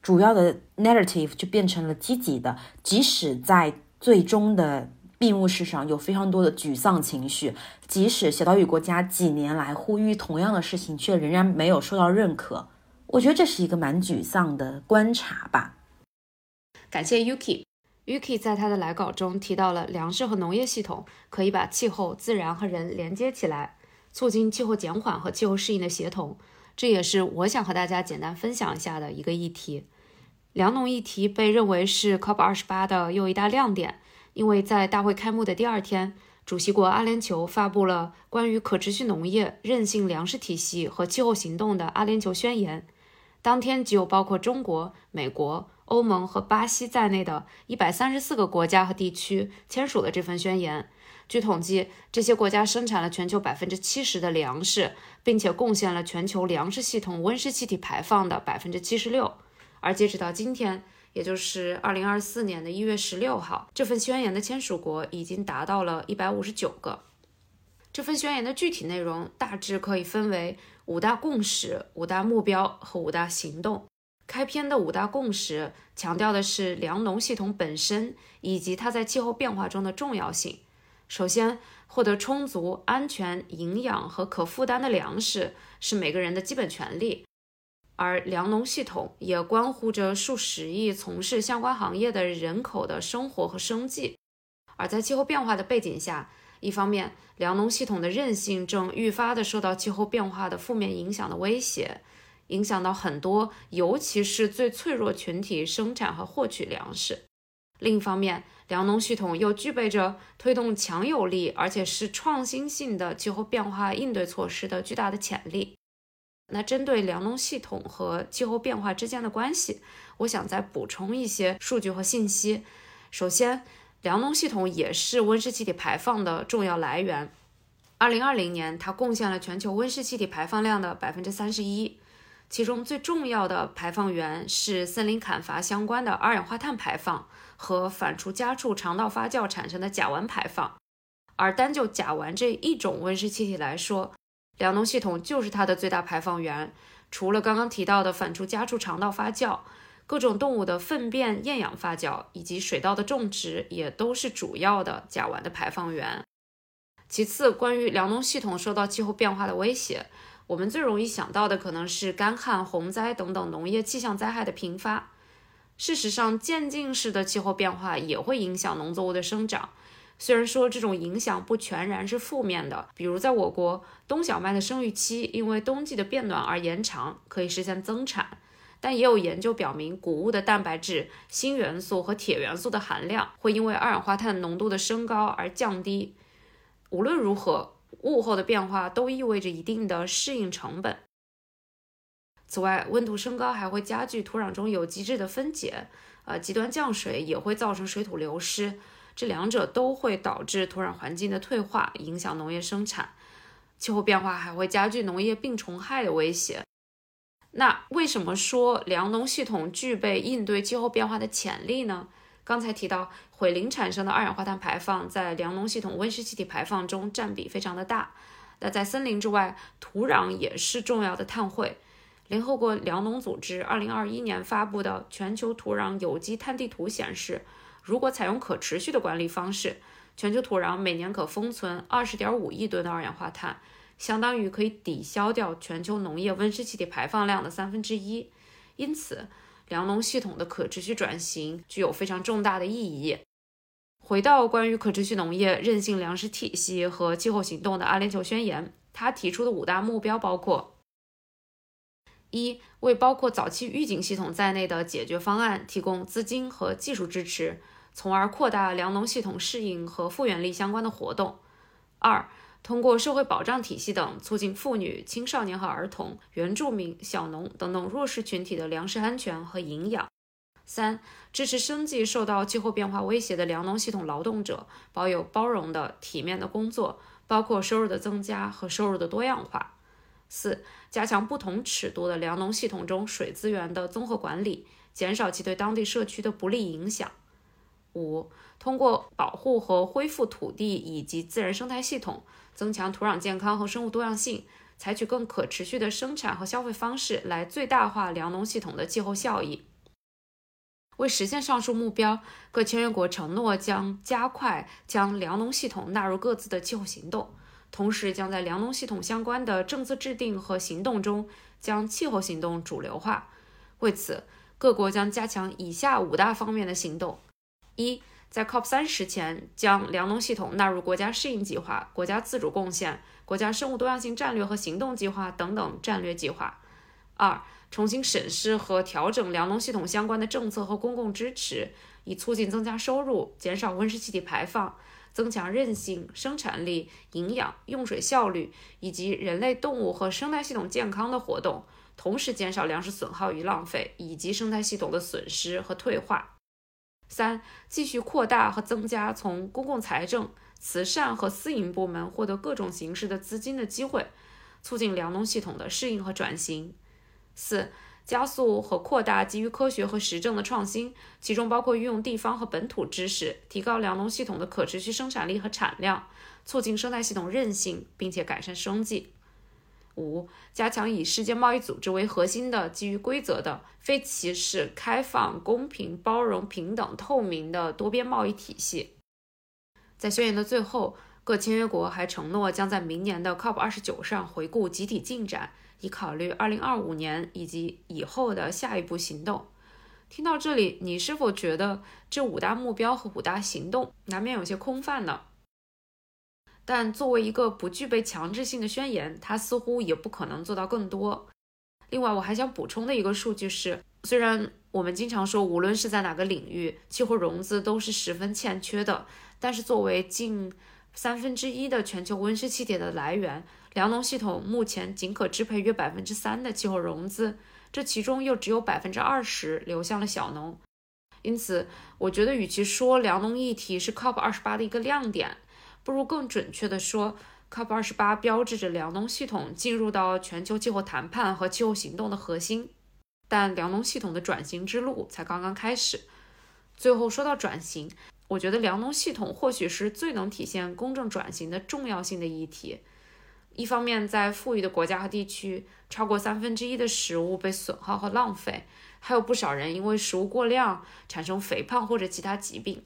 [SPEAKER 3] 主要的 narrative 就变成了积极的，即使在最终的。闭幕式上有非常多的沮丧情绪，即使小岛屿国家几年来呼吁同样的事情，却仍然没有受到认可。我觉得这是一个蛮沮丧的观察吧。
[SPEAKER 1] 感谢 Yuki，Yuki 在他的来稿中提到了粮食和农业系统可以把气候、自然和人连接起来，促进气候减缓和气候适应的协同。这也是我想和大家简单分享一下的一个议题。粮农议题被认为是 COP28 的又一大亮点。因为在大会开幕的第二天，主席国阿联酋发布了关于可持续农业、韧性粮食体系和气候行动的阿联酋宣言。当天，只有包括中国、美国、欧盟和巴西在内的一百三十四个国家和地区签署了这份宣言。据统计，这些国家生产了全球百分之七十的粮食，并且贡献了全球粮食系统温室气体排放的百分之七十六。而截止到今天，也就是二零二四年的一月十六号，这份宣言的签署国已经达到了一百五十九个。这份宣言的具体内容大致可以分为五大共识、五大目标和五大行动。开篇的五大共识强调的是粮农系统本身以及它在气候变化中的重要性。首先，获得充足、安全、营养和可负担的粮食是每个人的基本权利。而粮农系统也关乎着数十亿从事相关行业的人口的生活和生计。而在气候变化的背景下，一方面，粮农系统的韧性正愈发的受到气候变化的负面影响的威胁，影响到很多，尤其是最脆弱群体生产和获取粮食；另一方面，粮农系统又具备着推动强有力而且是创新性的气候变化应对措施的巨大的潜力。那针对粮农系统和气候变化之间的关系，我想再补充一些数据和信息。首先，粮农系统也是温室气体排放的重要来源。二零二零年，它贡献了全球温室气体排放量的百分之三十一，其中最重要的排放源是森林砍伐相关的二氧化碳排放和反刍家畜肠道发酵产生的甲烷排放。而单就甲烷这一种温室气体来说，粮农系统就是它的最大排放源，除了刚刚提到的反刍家畜肠道发酵，各种动物的粪便厌氧发酵以及水稻的种植也都是主要的甲烷的排放源。其次，关于粮农系统受到气候变化的威胁，我们最容易想到的可能是干旱、洪灾等等农业气象灾害的频发。事实上，渐进式的气候变化也会影响农作物的生长。虽然说这种影响不全然是负面的，比如在我国，冬小麦的生育期因为冬季的变暖而延长，可以实现增产。但也有研究表明，谷物的蛋白质、锌元素和铁元素的含量会因为二氧化碳浓度的升高而降低。无论如何，物候的变化都意味着一定的适应成本。此外，温度升高还会加剧土壤中有机质的分解，呃，极端降水也会造成水土流失。这两者都会导致土壤环境的退化，影响农业生产。气候变化还会加剧农业病虫害的威胁。那为什么说粮农系统具备应对气候变化的潜力呢？刚才提到毁林产生的二氧化碳排放在粮农系统温室气体排放中占比非常的大。那在森林之外，土壤也是重要的碳汇。联合国粮农组织2021年发布的全球土壤有机碳地图显示，如果采用可持续的管理方式，全球土壤每年可封存20.5亿吨的二氧化碳。相当于可以抵消掉全球农业温室气体排放量的三分之一，因此粮农系统的可持续转型具有非常重大的意义。回到关于可持续农业、韧性粮食体系和气候行动的阿联酋宣言，他提出的五大目标包括：一、为包括早期预警系统在内的解决方案提供资金和技术支持，从而扩大粮农系统适应和复原力相关的活动；二、通过社会保障体系等，促进妇女、青少年和儿童、原住民、小农等等弱势群体的粮食安全和营养。三、支持生计受到气候变化威胁的粮农系统劳动者，保有包容的、体面的工作，包括收入的增加和收入的多样化。四、加强不同尺度的粮农系统中水资源的综合管理，减少其对当地社区的不利影响。五、通过保护和恢复土地以及自然生态系统。增强土壤健康和生物多样性，采取更可持续的生产和消费方式，来最大化粮农系统的气候效益。为实现上述目标，各签约国承诺将加快将粮农系统纳入各自的气候行动，同时将在粮农系统相关的政策制定和行动中将气候行动主流化。为此，各国将加强以下五大方面的行动：一。在 COP 三十前，将粮农系统纳入国家适应计划、国家自主贡献、国家生物多样性战略和行动计划等等战略计划。二、重新审视和调整粮农系统相关的政策和公共支持，以促进增加收入、减少温室气体排放、增强韧性、生产力、营养、用水效率以及人类、动物和生态系统健康的活动，同时减少粮食损耗与浪费以及生态系统的损失和退化。三、继续扩大和增加从公共财政、慈善和私营部门获得各种形式的资金的机会，促进粮农系统的适应和转型。四、加速和扩大基于科学和实证的创新，其中包括运用地方和本土知识，提高粮农系统的可持续生产力和产量，促进生态系统韧性，并且改善生计。五、加强以世界贸易组织为核心的基于规则的、非歧视、开放、公平、包容、平等、透明的多边贸易体系。在宣言的最后，各签约国还承诺将在明年的 COP 二十九上回顾集体进展，以考虑二零二五年以及以后的下一步行动。听到这里，你是否觉得这五大目标和五大行动难免有些空泛呢？但作为一个不具备强制性的宣言，它似乎也不可能做到更多。另外，我还想补充的一个数据是，虽然我们经常说，无论是在哪个领域，气候融资都是十分欠缺的，但是作为近三分之一的全球温室气体的来源，粮农系统目前仅可支配约百分之三的气候融资，这其中又只有百分之二十流向了小农。因此，我觉得与其说粮农议题是 COP 二十八的一个亮点，不如更准确地说，COP 二十八标志着粮农系统进入到全球气候谈判和气候行动的核心，但粮农系统的转型之路才刚刚开始。最后说到转型，我觉得粮农系统或许是最能体现公正转型的重要性的议题。一方面，在富裕的国家和地区，超过三分之一的食物被损耗和浪费，还有不少人因为食物过量产生肥胖或者其他疾病。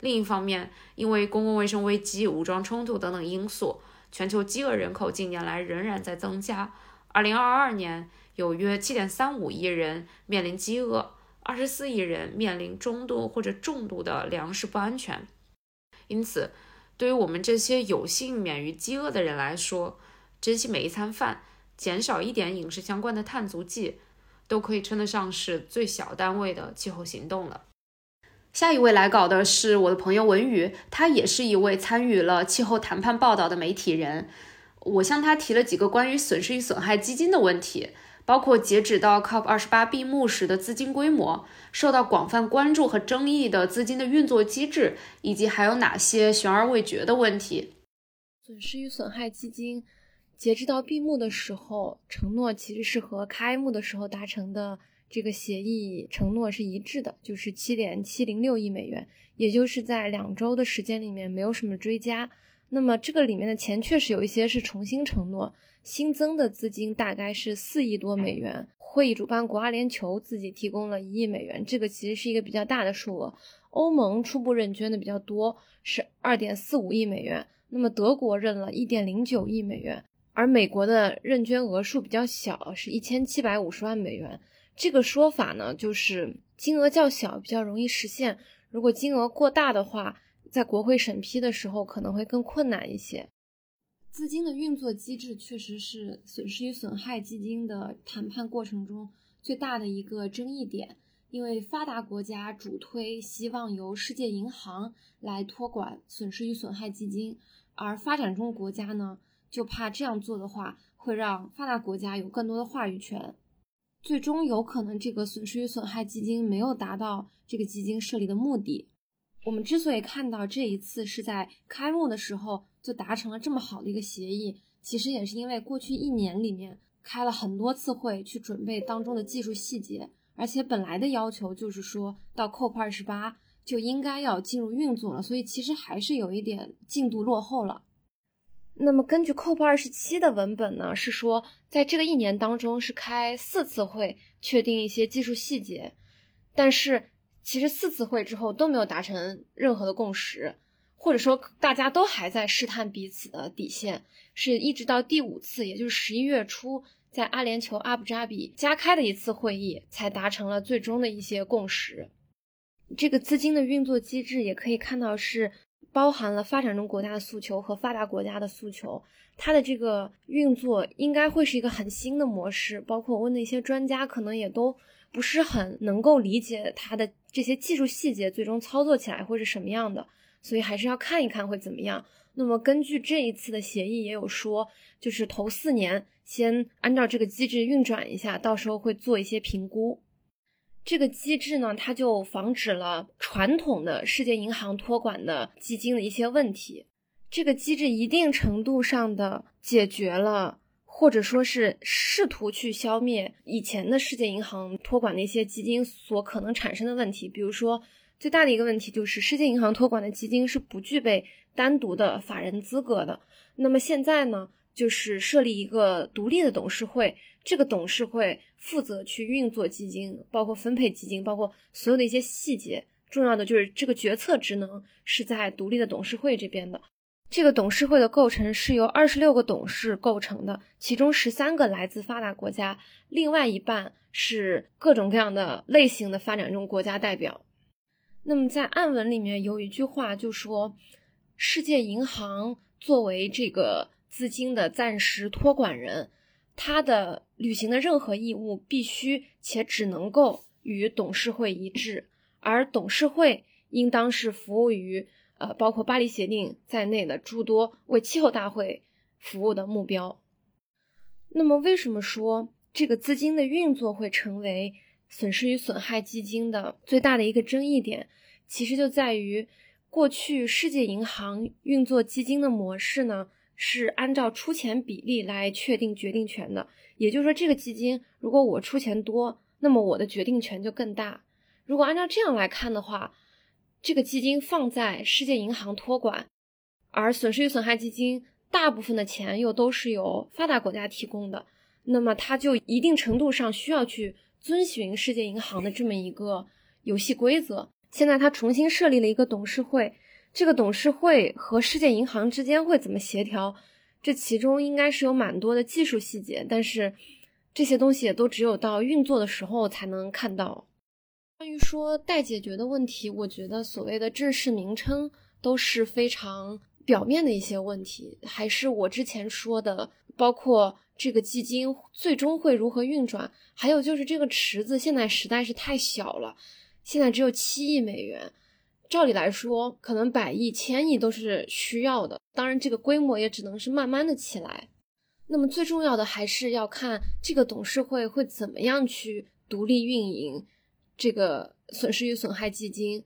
[SPEAKER 1] 另一方面，因为公共卫生危机、武装冲突等等因素，全球饥饿人口近年来仍然在增加。2022年，有约7.35亿人面临饥饿，24亿人面临中度或者重度的粮食不安全。因此，对于我们这些有幸免于饥饿的人来说，珍惜每一餐饭，减少一点饮食相关的碳足迹，都可以称得上是最小单位的气候行动了。下一位来稿的是我的朋友文宇，他也是一位参与了气候谈判报道的媒体人。我向他提了几个关于损失与损害基金的问题，包括截止到 COP 二十八闭幕时的资金规模、受到广泛关注和争议的资金的运作机制，以及还有哪些悬而未决的问题。
[SPEAKER 4] 损失与损害基金截止到闭幕的时候，承诺其实是和开幕的时候达成的这个协议承诺是一致的，就是七点七零六亿美元，也就是在两周的时间里面没有什么追加。那么这个里面的钱确实有一些是重新承诺，新增的资金大概是四亿多美元。会议主办国阿联酋自己提供了一亿美元，这个其实是一个比较大的数额。欧盟初步认捐的比较多，是二点四五亿美元。那么德国认了一点零九亿美元，而美国的认捐额数比较小，是一千七百五十万美元。这个说法呢，就是金额较小，比较容易实现。如果金额过大的话，在国会审批的时候可能会更困难一些。资金的运作机制确实是损失与损害基金的谈判过程中最大的一个争议点，因为发达国家主推希望由世界银行来托管损失与损害基金。而发展中国家呢，就怕这样做的话，会让发达国家有更多的话语权，最终有可能这个损失与损害基金没有达到这个基金设立的目的。我们之所以看到这一次是在开幕的时候就达成了这么好的一个协议，其实也是因为过去一年里面开了很多次会去准备当中的技术细节，而且本来的要求就是说到 COP 二十八。就应该要进入运作了，所以其实还是有一点进度落后了。那么根据 COP 二十七的文本呢，是说在这个一年当中是开四次会，确定一些技术细节，但是其实四次会之后都没有达成任何的共识，或者说大家都还在试探彼此的底线，是一直到第五次，也就是十一月初，在阿联酋阿布扎比加开的一次会议，才达成了最终的一些共识。这个资金的运作机制也可以看到是包含了发展中国家的诉求和发达国家的诉求，它的这个运作应该会是一个很新的模式。包括我问的一些专家，可能也都不是很能够理解它的这些技术细节，最终操作起来会是什么样的。所以还是要看一看会怎么样。那么根据这一次的协议也有说，就是头四年先按照这个机制运转一下，到时候会做一些评估。这个机制呢，它就防止了传统的世界银行托管的基金的一些问题。这个机制一定程度上的解决了，或者说是试图去消灭以前的世界银行托管的一些基金所可能产生的问题。比如说，最大的一个问题就是世界银行托管的基金是不具备单独的法人资格的。那么现在呢，就是设立一个独立的董事会。这个董事会负责去运作基金，包括分配基金，包括所有的一些细节。重要的就是这个决策职能是在独立的董事会这边的。这个董事会的构成是由二十六个董事构成的，其中十三个来自发达国家，另外一半是各种各样的类型的发展中国家代表。那么在暗文里面有一句话就说，世界银行作为这个资金的暂时托管人。他的履行的任何义务必须且只能够与董事会一致，而董事会应当是服务于呃包括巴黎协定在内的诸多为气候大会服务的目标。那么，为什么说这个资金的运作会成为损失与损害基金的最大的一个争议点？其实就在于过去世界银行运作基金的模式呢？是按照出钱比例来确定决定权的，也就是说，这个基金如果我出钱多，那么我的决定权就更大。如果按照这样来看的话，这个基金放在世界银行托管，而损失与损害基金大部分的钱又都是由发达国家提供的，那么它就一定程度上需要去遵循世界银行的这么一个游戏规则。现在它重新设立了一个董事会。这个董事会和世界银行之间会怎么协调？这其中应该是有蛮多的技术细节，但是这些东西也都只有到运作的时候才能看到。关于说待解决的问题，我觉得所谓的正式名称都是非常表面的一些问题，还是我之前说的，包括这个基金最终会如何运转，还有就是这个池子现在实在是太小了，现在只有七亿美元。照理来说，可能百亿、千亿都是需要的。当然，这个规模也只能是慢慢的起来。那么最重要的还是要看这个董事会会怎么样去独立运营这个损失与损害基金。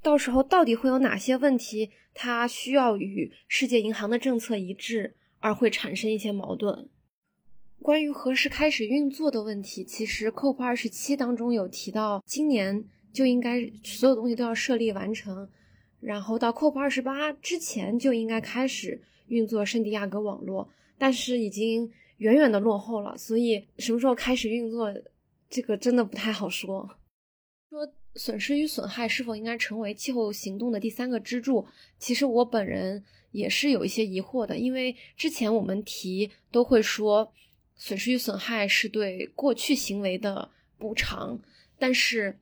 [SPEAKER 4] 到时候到底会有哪些问题，它需要与世界银行的政策一致，而会产生一些矛盾。关于何时开始运作的问题，其实 COP 二十七当中有提到，今年就应该所有东西都要设立完成，然后到 COP 二十八之前就应该开始运作圣地亚哥网络。但是已经远远的落后了，所以什么时候开始运作，这个真的不太好说。说损失与损害是否应该成为气候行动的第三个支柱，其实我本人也是有一些疑惑的，因为之前我们提都会说损失与损害是对过去行为的补偿，但是。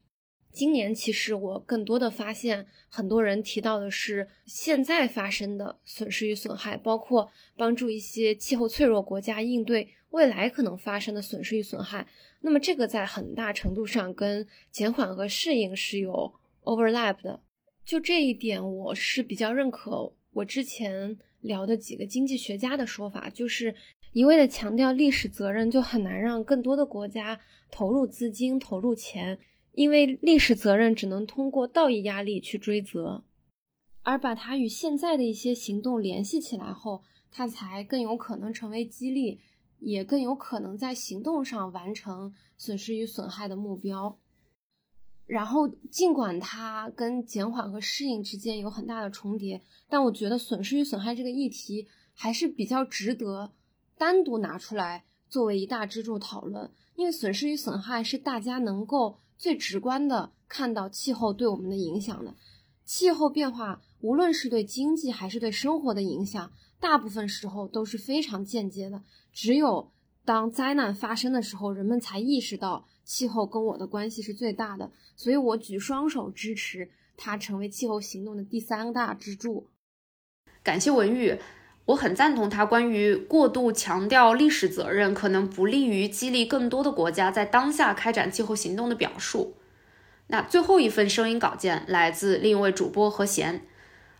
[SPEAKER 4] 今年其实我更多的发现，很多人提到的是现在发生的损失与损害，包括帮助一些气候脆弱国家应对未来可能发生的损失与损害。那么这个在很大程度上跟减缓和适应是有 overlap 的。就这一点，我是比较认可我之前聊的几个经济学家的说法，就是一味的强调历史责任，就很难让更多的国家投入资金、投入钱。因为历史责任只能通过道义压力去追责，而把它与现在的一些行动联系起来后，它才更有可能成为激励，也更有可能在行动上完成损失与损害的目标。然后，尽管它跟减缓和适应之间有很大的重叠，但我觉得损失与损害这个议题还是比较值得单独拿出来作为一大支柱讨论，因为损失与损害是大家能够。最直观的看到气候对我们的影响的，气候变化无论是对经济还是对生活的影响，大部分时候都是非常间接的。只有当灾难发生的时候，人们才意识到气候跟我的关系是最大的。所以我举双手支持它成为气候行动的第三大支柱。
[SPEAKER 1] 感谢文玉。我很赞同他关于过度强调历史责任可能不利于激励更多的国家在当下开展气候行动的表述。那最后一份声音稿件来自另一位主播何贤。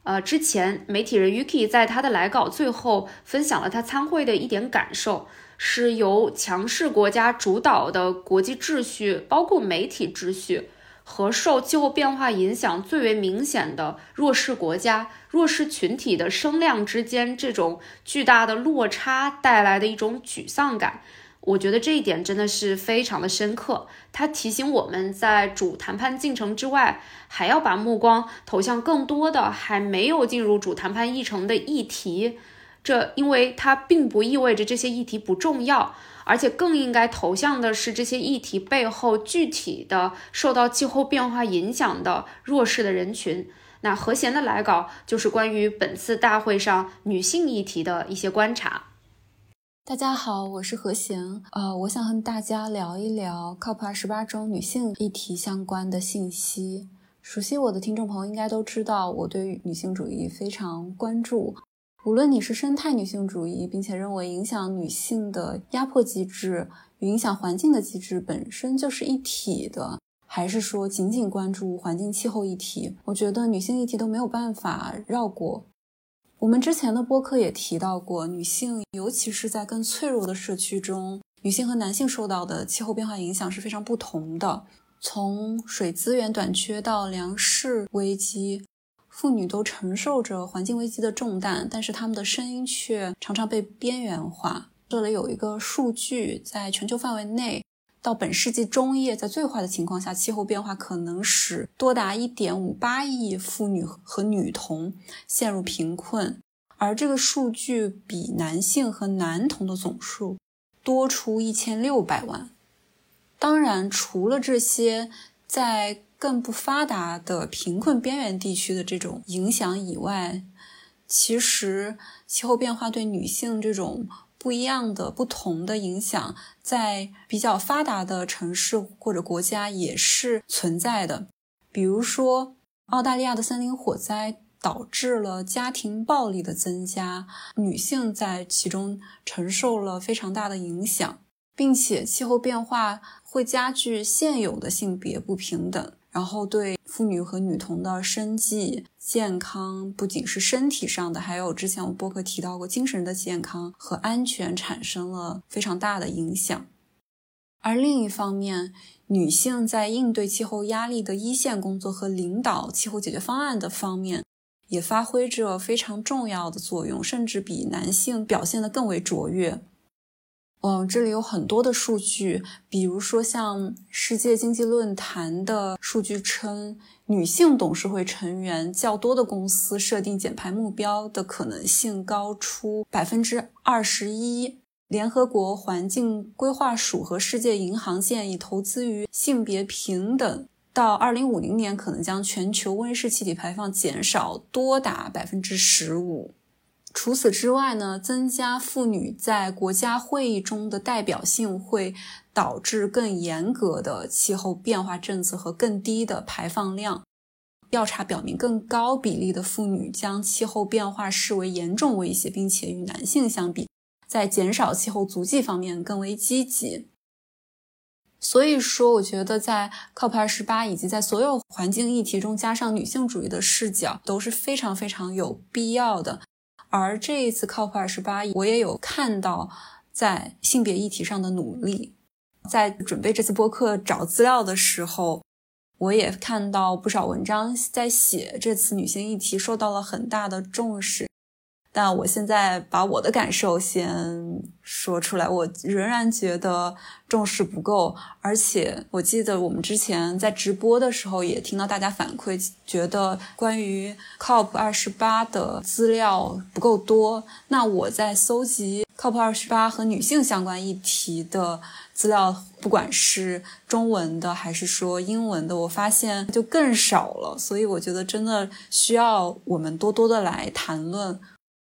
[SPEAKER 1] 呃，之前媒体人 Yuki 在他的来稿最后分享了他参会的一点感受，是由强势国家主导的国际秩序，包括媒体秩序。和受气候变化影响最为明显的弱势国家、弱势群体的声量之间，这种巨大的落差带来的一种沮丧感，我觉得这一点真的是非常的深刻。它提醒我们在主谈判进程之外，还要把目光投向更多的还没有进入主谈判议程的议题。这因为它并不意味着这些议题不重要。而且更应该投向的是这些议题背后具体的受到气候变化影响的弱势的人群。那何贤的来稿就是关于本次大会上女性议题的一些观察。
[SPEAKER 5] 大家好，我是何贤，呃，我想和大家聊一聊 COP 二十八中女性议题相关的信息。熟悉我的听众朋友应该都知道，我对女性主义非常关注。无论你是生态女性主义，并且认为影响女性的压迫机制与影响环境的机制本身就是一体的，还是说仅仅关注环境气候议题，我觉得女性议题都没有办法绕过。我们之前的播客也提到过，女性尤其是在更脆弱的社区中，女性和男性受到的气候变化影响是非常不同的，从水资源短缺到粮食危机。妇女都承受着环境危机的重担，但是她们的声音却常常被边缘化。这里有一个数据，在全球范围内，到本世纪中叶，在最坏的情况下，气候变化可能使多达1.58亿妇女和女童陷入贫困，而这个数据比男性和男童的总数多出1600万。当然，除了这些，在更不发达的贫困边缘地区的这种影响以外，其实气候变化对女性这种不一样的、不同的影响，在比较发达的城市或者国家也是存在的。比如说，澳大利亚的森林火灾导致了家庭暴力的增加，女性在其中承受了非常大的影响，并且气候变化会加剧现有的性别不平等。然后对妇女和女童的生计健康，不仅是身体上的，还有之前我播客提到过精神的健康和安全产生了非常大的影响。而另一方面，女性在应对气候压力的一线工作和领导气候解决方案的方面，也发挥着非常重要的作用，甚至比男性表现得更为卓越。嗯，这里有很多的数据，比如说像世界经济论坛的数据称，女性董事会成员较多的公司设定减排目标的可能性高出百分之二十一。联合国环境规划署和世界银行建议投资于性别平等，到二零五零年可能将全球温室气体排放减少多达百分之十五。除此之外呢，增加妇女在国家会议中的代表性，会导致更严格的气候变化政策和更低的排放量。调查表明，更高比例的妇女将气候变化视为严重威胁，并且与男性相比，在减少气候足迹方面更为积极。所以说，我觉得在 COP28 以及在所有环境议题中加上女性主义的视角都是非常非常有必要的。而这一次 COP 二十八，我也有看到在性别议题上的努力。在准备这次播客找资料的时候，我也看到不少文章在写这次女性议题受到了很大的重视。但我现在把我的感受先说出来，我仍然觉得重视不够，而且我记得我们之前在直播的时候也听到大家反馈，觉得关于 COP 二十八的资料不够多。那我在搜集 COP 二十八和女性相关议题的资料，不管是中文的还是说英文的，我发现就更少了。所以我觉得真的需要我们多多的来谈论。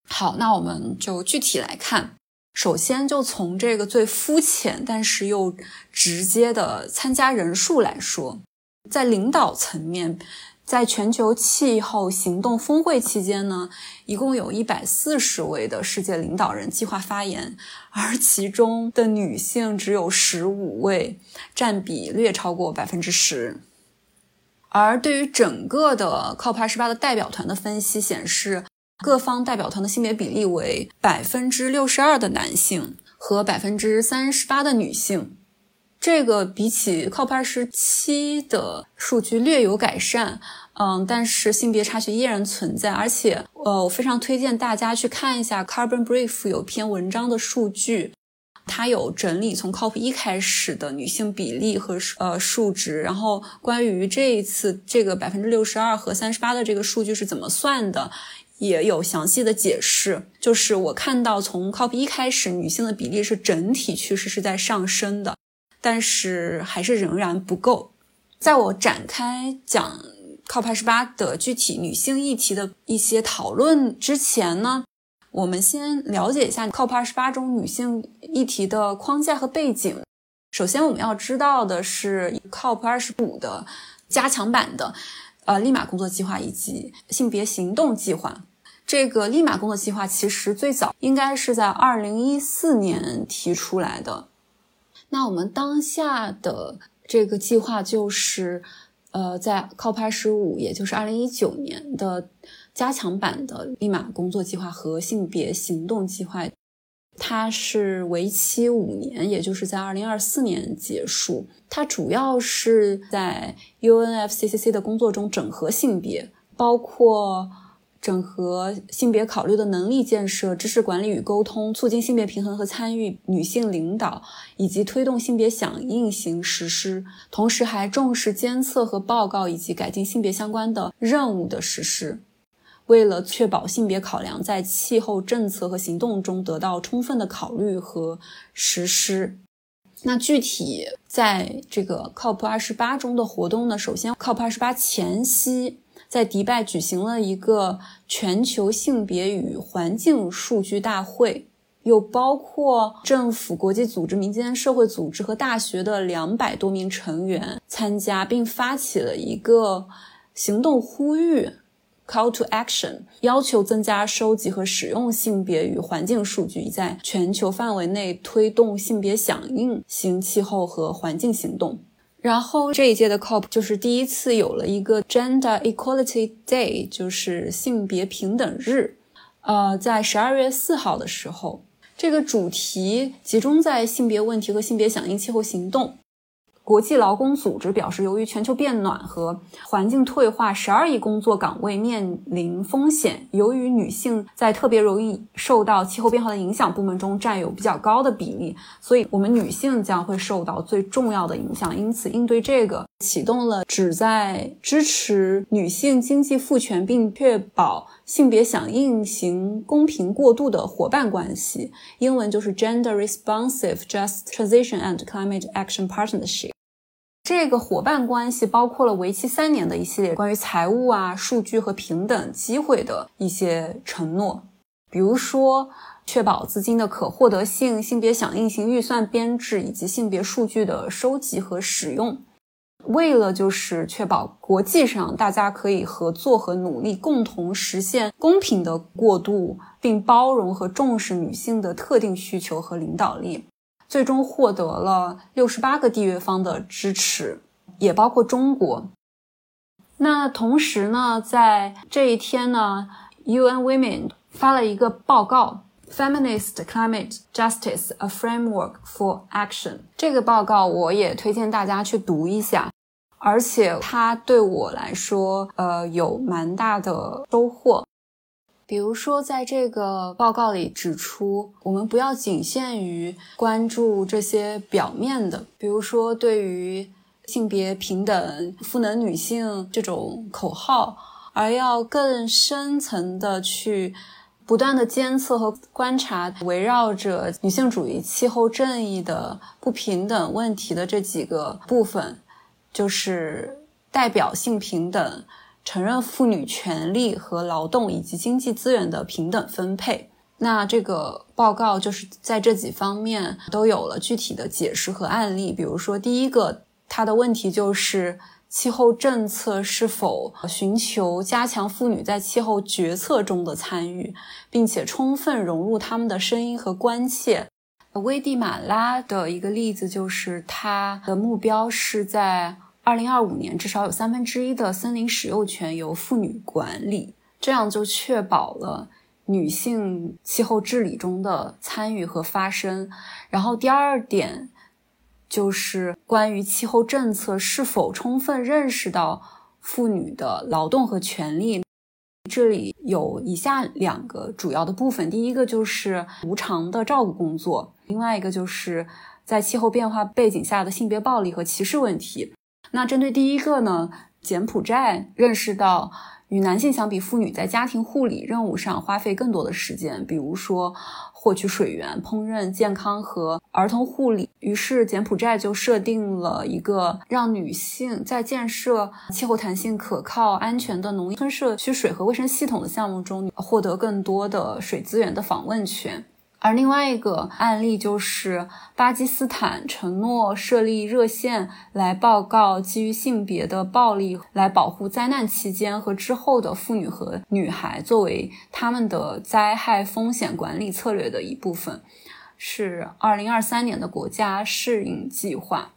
[SPEAKER 5] 好，那我们就具体来看。首先，就从这个最肤浅但是又直接的参加人数来说，在领导层面，在全球气候行动峰会期间呢，一共有一百四十位的世界领导人计划发言，而其中的女性只有十五位，占比略超过百分之十。而对于整个的 COP28 的代表团的分析显示。各方代表团的性别比例为百分之六十二的男性和百分之三十八的女性，这个比起 COP 二十七的数据略有改善，嗯，但是性别差距依然存在。而且，呃，我非常推荐大家去看一下 Carbon Brief 有篇文章的数据，它有整理从 COP 一开始的女性比例和呃数值，然后关于这一次这个百分之六十二和三十八的这个数据是怎么算的。也有详细的解释，就是我看到从 COP 一开始，女性的比例是整体趋势是在上升的，但是还是仍然不够。在我展开讲 COP 十八的具体女性议题的一些讨论之前呢，我们先了解一下 COP 二十八中女性议题的框架和背景。首先，我们要知道的是 COP 二十五的加强版的。呃，立马工作计划以及性别行动计划，这个立马工作计划其实最早应该是在二零一四年提出来的。那我们当下的这个计划就是，呃，在 COP 十五，也就是二零一九年的加强版的立马工作计划和性别行动计划。它是为期五年，也就是在二零二四年结束。它主要是在 UNFCCC 的工作中整合性别，包括整合性别考虑的能力建设、知识管理与沟通、促进性别平衡和参与、女性领导，以及推动性别响应型实施。同时，还重视监测和报告以及改进性别相关的任务的实施。为了确保性别考量在气候政策和行动中得到充分的考虑和实施，那具体在这个 COP 二十八中的活动呢？首先，COP 二十八前夕，在迪拜举行了一个全球性别与环境数据大会，有包括政府、国际组织、民间社会组织和大学的两百多名成员参加，并发起了一个行动呼吁。Call to action，要求增加收集和使用性别与环境数据，在全球范围内推动性别响应型气候和环境行动。然后这一届的 COP 就是第一次有了一个 Gender Equality Day，就是性别平等日。呃，在十二月四号的时候，这个主题集中在性别问题和性别响应气候行动。国际劳工组织表示，由于全球变暖和环境退化，十二亿工作岗位面临风险。由于女性在特别容易受到气候变化的影响部门中占有比较高的比例，所以我们女性将会受到最重要的影响。因此，应对这个，启动了旨在支持女性经济赋权并确保性别响应型公平过渡的伙伴关系，英文就是 Gender Responsive Just Transition and Climate Action Partnership。这个伙伴关系包括了为期三年的一系列关于财务啊、数据和平等机会的一些承诺，比如说确保资金的可获得性、性别响应型预算编制以及性别数据的收集和使用。为了就是确保国际上大家可以合作和努力，共同实现公平的过渡，并包容和重视女性的特定需求和领导力。最终获得了六十八个缔约方的支持，也包括中国。那同时呢，在这一天呢，UN Women 发了一个报告《Feminist Climate Justice: A Framework for Action》。这个报告我也推荐大家去读一下，而且它对我来说，呃，有蛮大的收获。比如说，在这个报告里指出，我们不要仅限于关注这些表面的，比如说对于性别平等、赋能女性这种口号，而要更深层的去不断的监测和观察围绕着女性主义、气候正义的不平等问题的这几个部分，就是代表性平等。承认妇女权利和劳动以及经济资源的平等分配。那这个报告就是在这几方面都有了具体的解释和案例。比如说，第一个，它的问题就是气候政策是否寻求加强妇女在气候决策中的参与，并且充分融入他们的声音和关切。危地马拉的一个例子就是，它的目标是在。二零二五年，至少有三分之一的森林使用权由妇女管理，这样就确保了女性气候治理中的参与和发声。然后第二点就是关于气候政策是否充分认识到妇女的劳动和权利。这里有以下两个主要的部分：第一个就是无偿的照顾工作，另外一个就是在气候变化背景下的性别暴力和歧视问题。那针对第一个呢，柬埔寨认识到与男性相比，妇女在家庭护理任务上花费更多的时间，比如说获取水源、烹饪、健康和儿童护理。于是柬埔寨就设定了一个让女性在建设气候弹性、可靠、安全的农村社区水和卫生系统的项目中获得更多的水资源的访问权。而另外一个案例就是巴基斯坦承诺设立热线来报告基于性别的暴力，来保护灾难期间和之后的妇女和女孩，作为他们的灾害风险管理策略的一部分，是二零二三年的国家适应计划。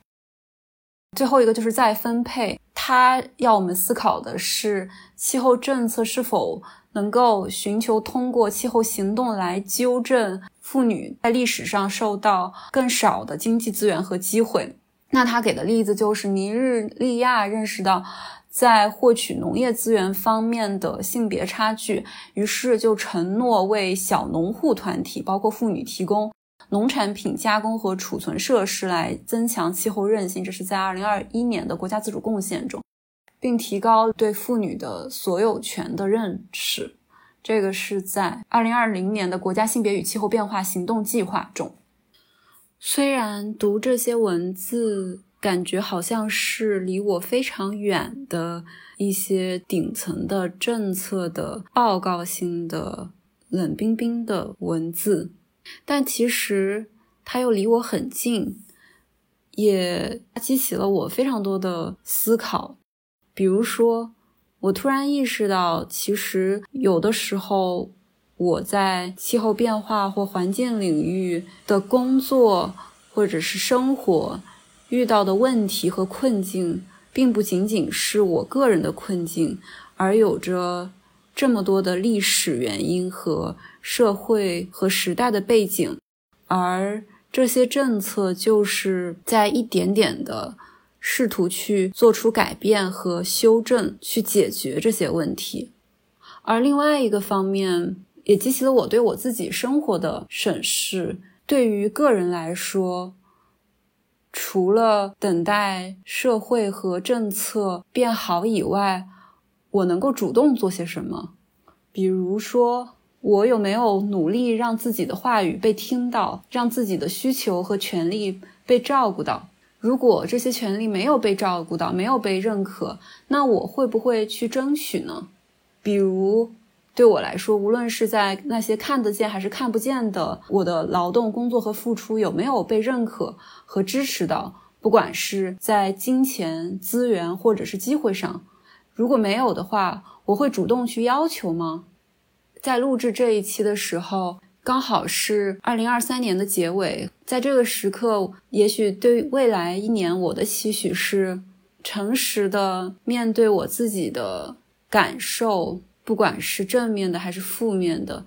[SPEAKER 5] 最后一个就是再分配，它要我们思考的是气候政策是否能够寻求通过气候行动来纠正。妇女在历史上受到更少的经济资源和机会。那他给的例子就是尼日利亚认识到在获取农业资源方面的性别差距，于是就承诺为小农户团体，包括妇女提供农产品加工和储存设施，来增强气候韧性。这是在二零二一年的国家自主贡献中，并提高对妇女的所有权的认识。这个是在二零二零年的国家性别与气候变化行动计划中。虽然读这些文字，感觉好像是离我非常远的一些顶层的政策的报告性的冷冰冰的文字，但其实它又离我很近，也激起了我非常多的思考，比如说。我突然意识到，其实有的时候我在气候变化或环境领域的工作或者是生活，遇到的问题和困境，并不仅仅是我个人的困境，而有着这么多的历史原因和社会和时代的背景，而这些政策就是在一点点的试图去做出改变和修正，去解决这些问题。而另外一个方面，也激起了我对我自己生活的审视。对于个人来说，除了等待社会和政策变好以外，我能够主动做些什么？比如说，我有没有努力让自己的话语被听到，让自己的需求和权利被照顾到？如果这些权利没有被照顾到，没有被认可，那我会不会去争取呢？比如。对我来说，无论是在那些看得见还是看不见的我的劳动、工作和付出有没有被认可和支持到，不管是在金钱、资源或者是机会上，如果没有的话，我会主动去要求吗？在录制这一期的时候，刚好是二零二三年的结尾，在这个时刻，也许对未来一年我的期许是诚实的面对我自己的感受。不管是正面的还是负面的，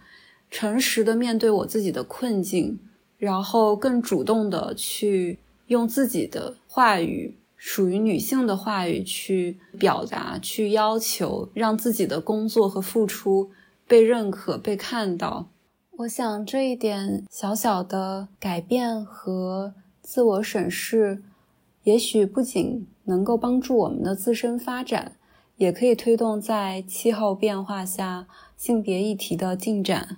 [SPEAKER 5] 诚实的面对我自己的困境，然后更主动的去用自己的话语，属于女性的话语去表达、去要求，让自己的工作和付出被认可、被看到。我想这一点小小的改变和自我审视，也许不仅能够帮助我们的自身发展。也可以推动在气候变化下性别议题的进展。